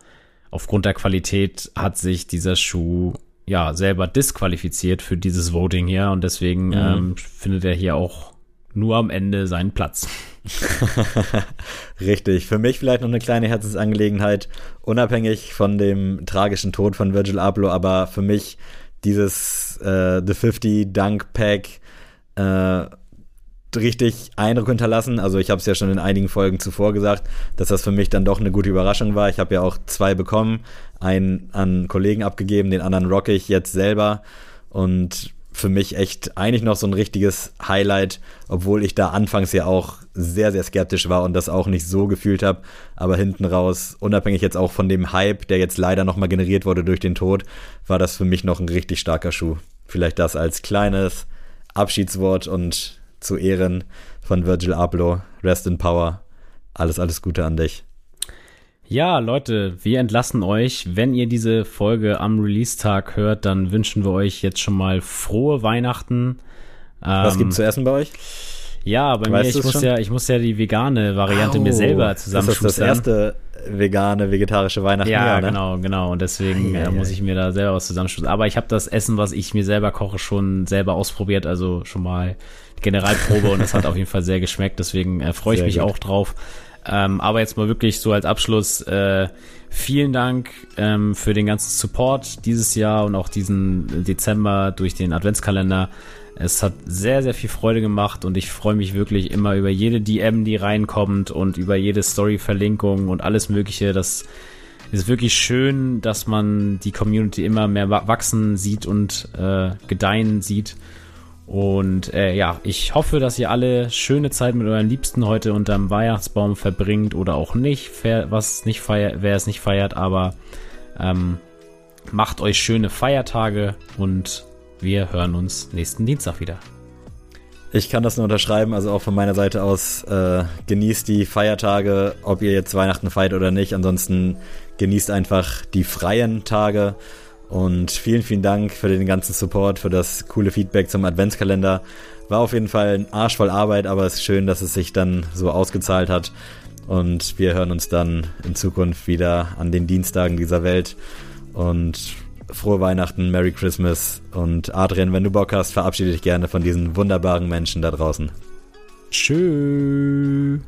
aufgrund der Qualität hat sich dieser Schuh ja selber disqualifiziert für dieses Voting hier und deswegen mhm. ähm, findet er hier auch nur am Ende seinen Platz. Richtig. Für mich vielleicht noch eine kleine Herzensangelegenheit, unabhängig von dem tragischen Tod von Virgil Abloh, aber für mich dieses äh, The 50 Dunk Pack äh, richtig Eindruck hinterlassen. Also ich habe es ja schon in einigen Folgen zuvor gesagt, dass das für mich dann doch eine gute Überraschung war. Ich habe ja auch zwei bekommen, einen an Kollegen abgegeben, den anderen rocke ich jetzt selber und für mich echt eigentlich noch so ein richtiges Highlight, obwohl ich da anfangs ja auch sehr, sehr skeptisch war und das auch nicht so gefühlt habe. Aber hinten raus, unabhängig jetzt auch von dem Hype, der jetzt leider nochmal generiert wurde durch den Tod, war das für mich noch ein richtig starker Schuh. Vielleicht das als kleines Abschiedswort und zu Ehren von Virgil Abloh. Rest in Power. Alles, alles Gute an dich. Ja, Leute, wir entlassen euch. Wenn ihr diese Folge am Release-Tag hört, dann wünschen wir euch jetzt schon mal frohe Weihnachten. Was ähm, gibt's zu essen bei euch? Ja, bei weißt mir, ich muss ja, ich muss ja die vegane Variante oh, mir selber zusammenschustern. Das ist das erste vegane, vegetarische Weihnachten. Ja, Jahr, ne? genau, genau. Und deswegen ja, äh, muss ich mir da selber was zusammenschustern. Aber ich habe das Essen, was ich mir selber koche, schon selber ausprobiert. Also schon mal Generalprobe und es hat auf jeden Fall sehr geschmeckt. Deswegen äh, freue ich sehr mich gut. auch drauf. Ähm, aber jetzt mal wirklich so als Abschluss, äh, vielen Dank ähm, für den ganzen Support dieses Jahr und auch diesen Dezember durch den Adventskalender. Es hat sehr, sehr viel Freude gemacht und ich freue mich wirklich immer über jede DM, die reinkommt und über jede Story-Verlinkung und alles Mögliche. Das ist wirklich schön, dass man die Community immer mehr wachsen sieht und äh, gedeihen sieht. Und äh, ja, ich hoffe, dass ihr alle schöne Zeit mit euren Liebsten heute unterm Weihnachtsbaum verbringt oder auch nicht, was nicht feiert, wer es nicht feiert, aber ähm, macht euch schöne Feiertage und wir hören uns nächsten Dienstag wieder. Ich kann das nur unterschreiben, also auch von meiner Seite aus, äh, genießt die Feiertage, ob ihr jetzt Weihnachten feiert oder nicht. Ansonsten genießt einfach die freien Tage. Und vielen, vielen Dank für den ganzen Support, für das coole Feedback zum Adventskalender. War auf jeden Fall ein Arsch voll Arbeit, aber es ist schön, dass es sich dann so ausgezahlt hat. Und wir hören uns dann in Zukunft wieder an den Dienstagen dieser Welt. Und frohe Weihnachten, Merry Christmas und Adrian, wenn du Bock hast, verabschiede dich gerne von diesen wunderbaren Menschen da draußen. Tschüss.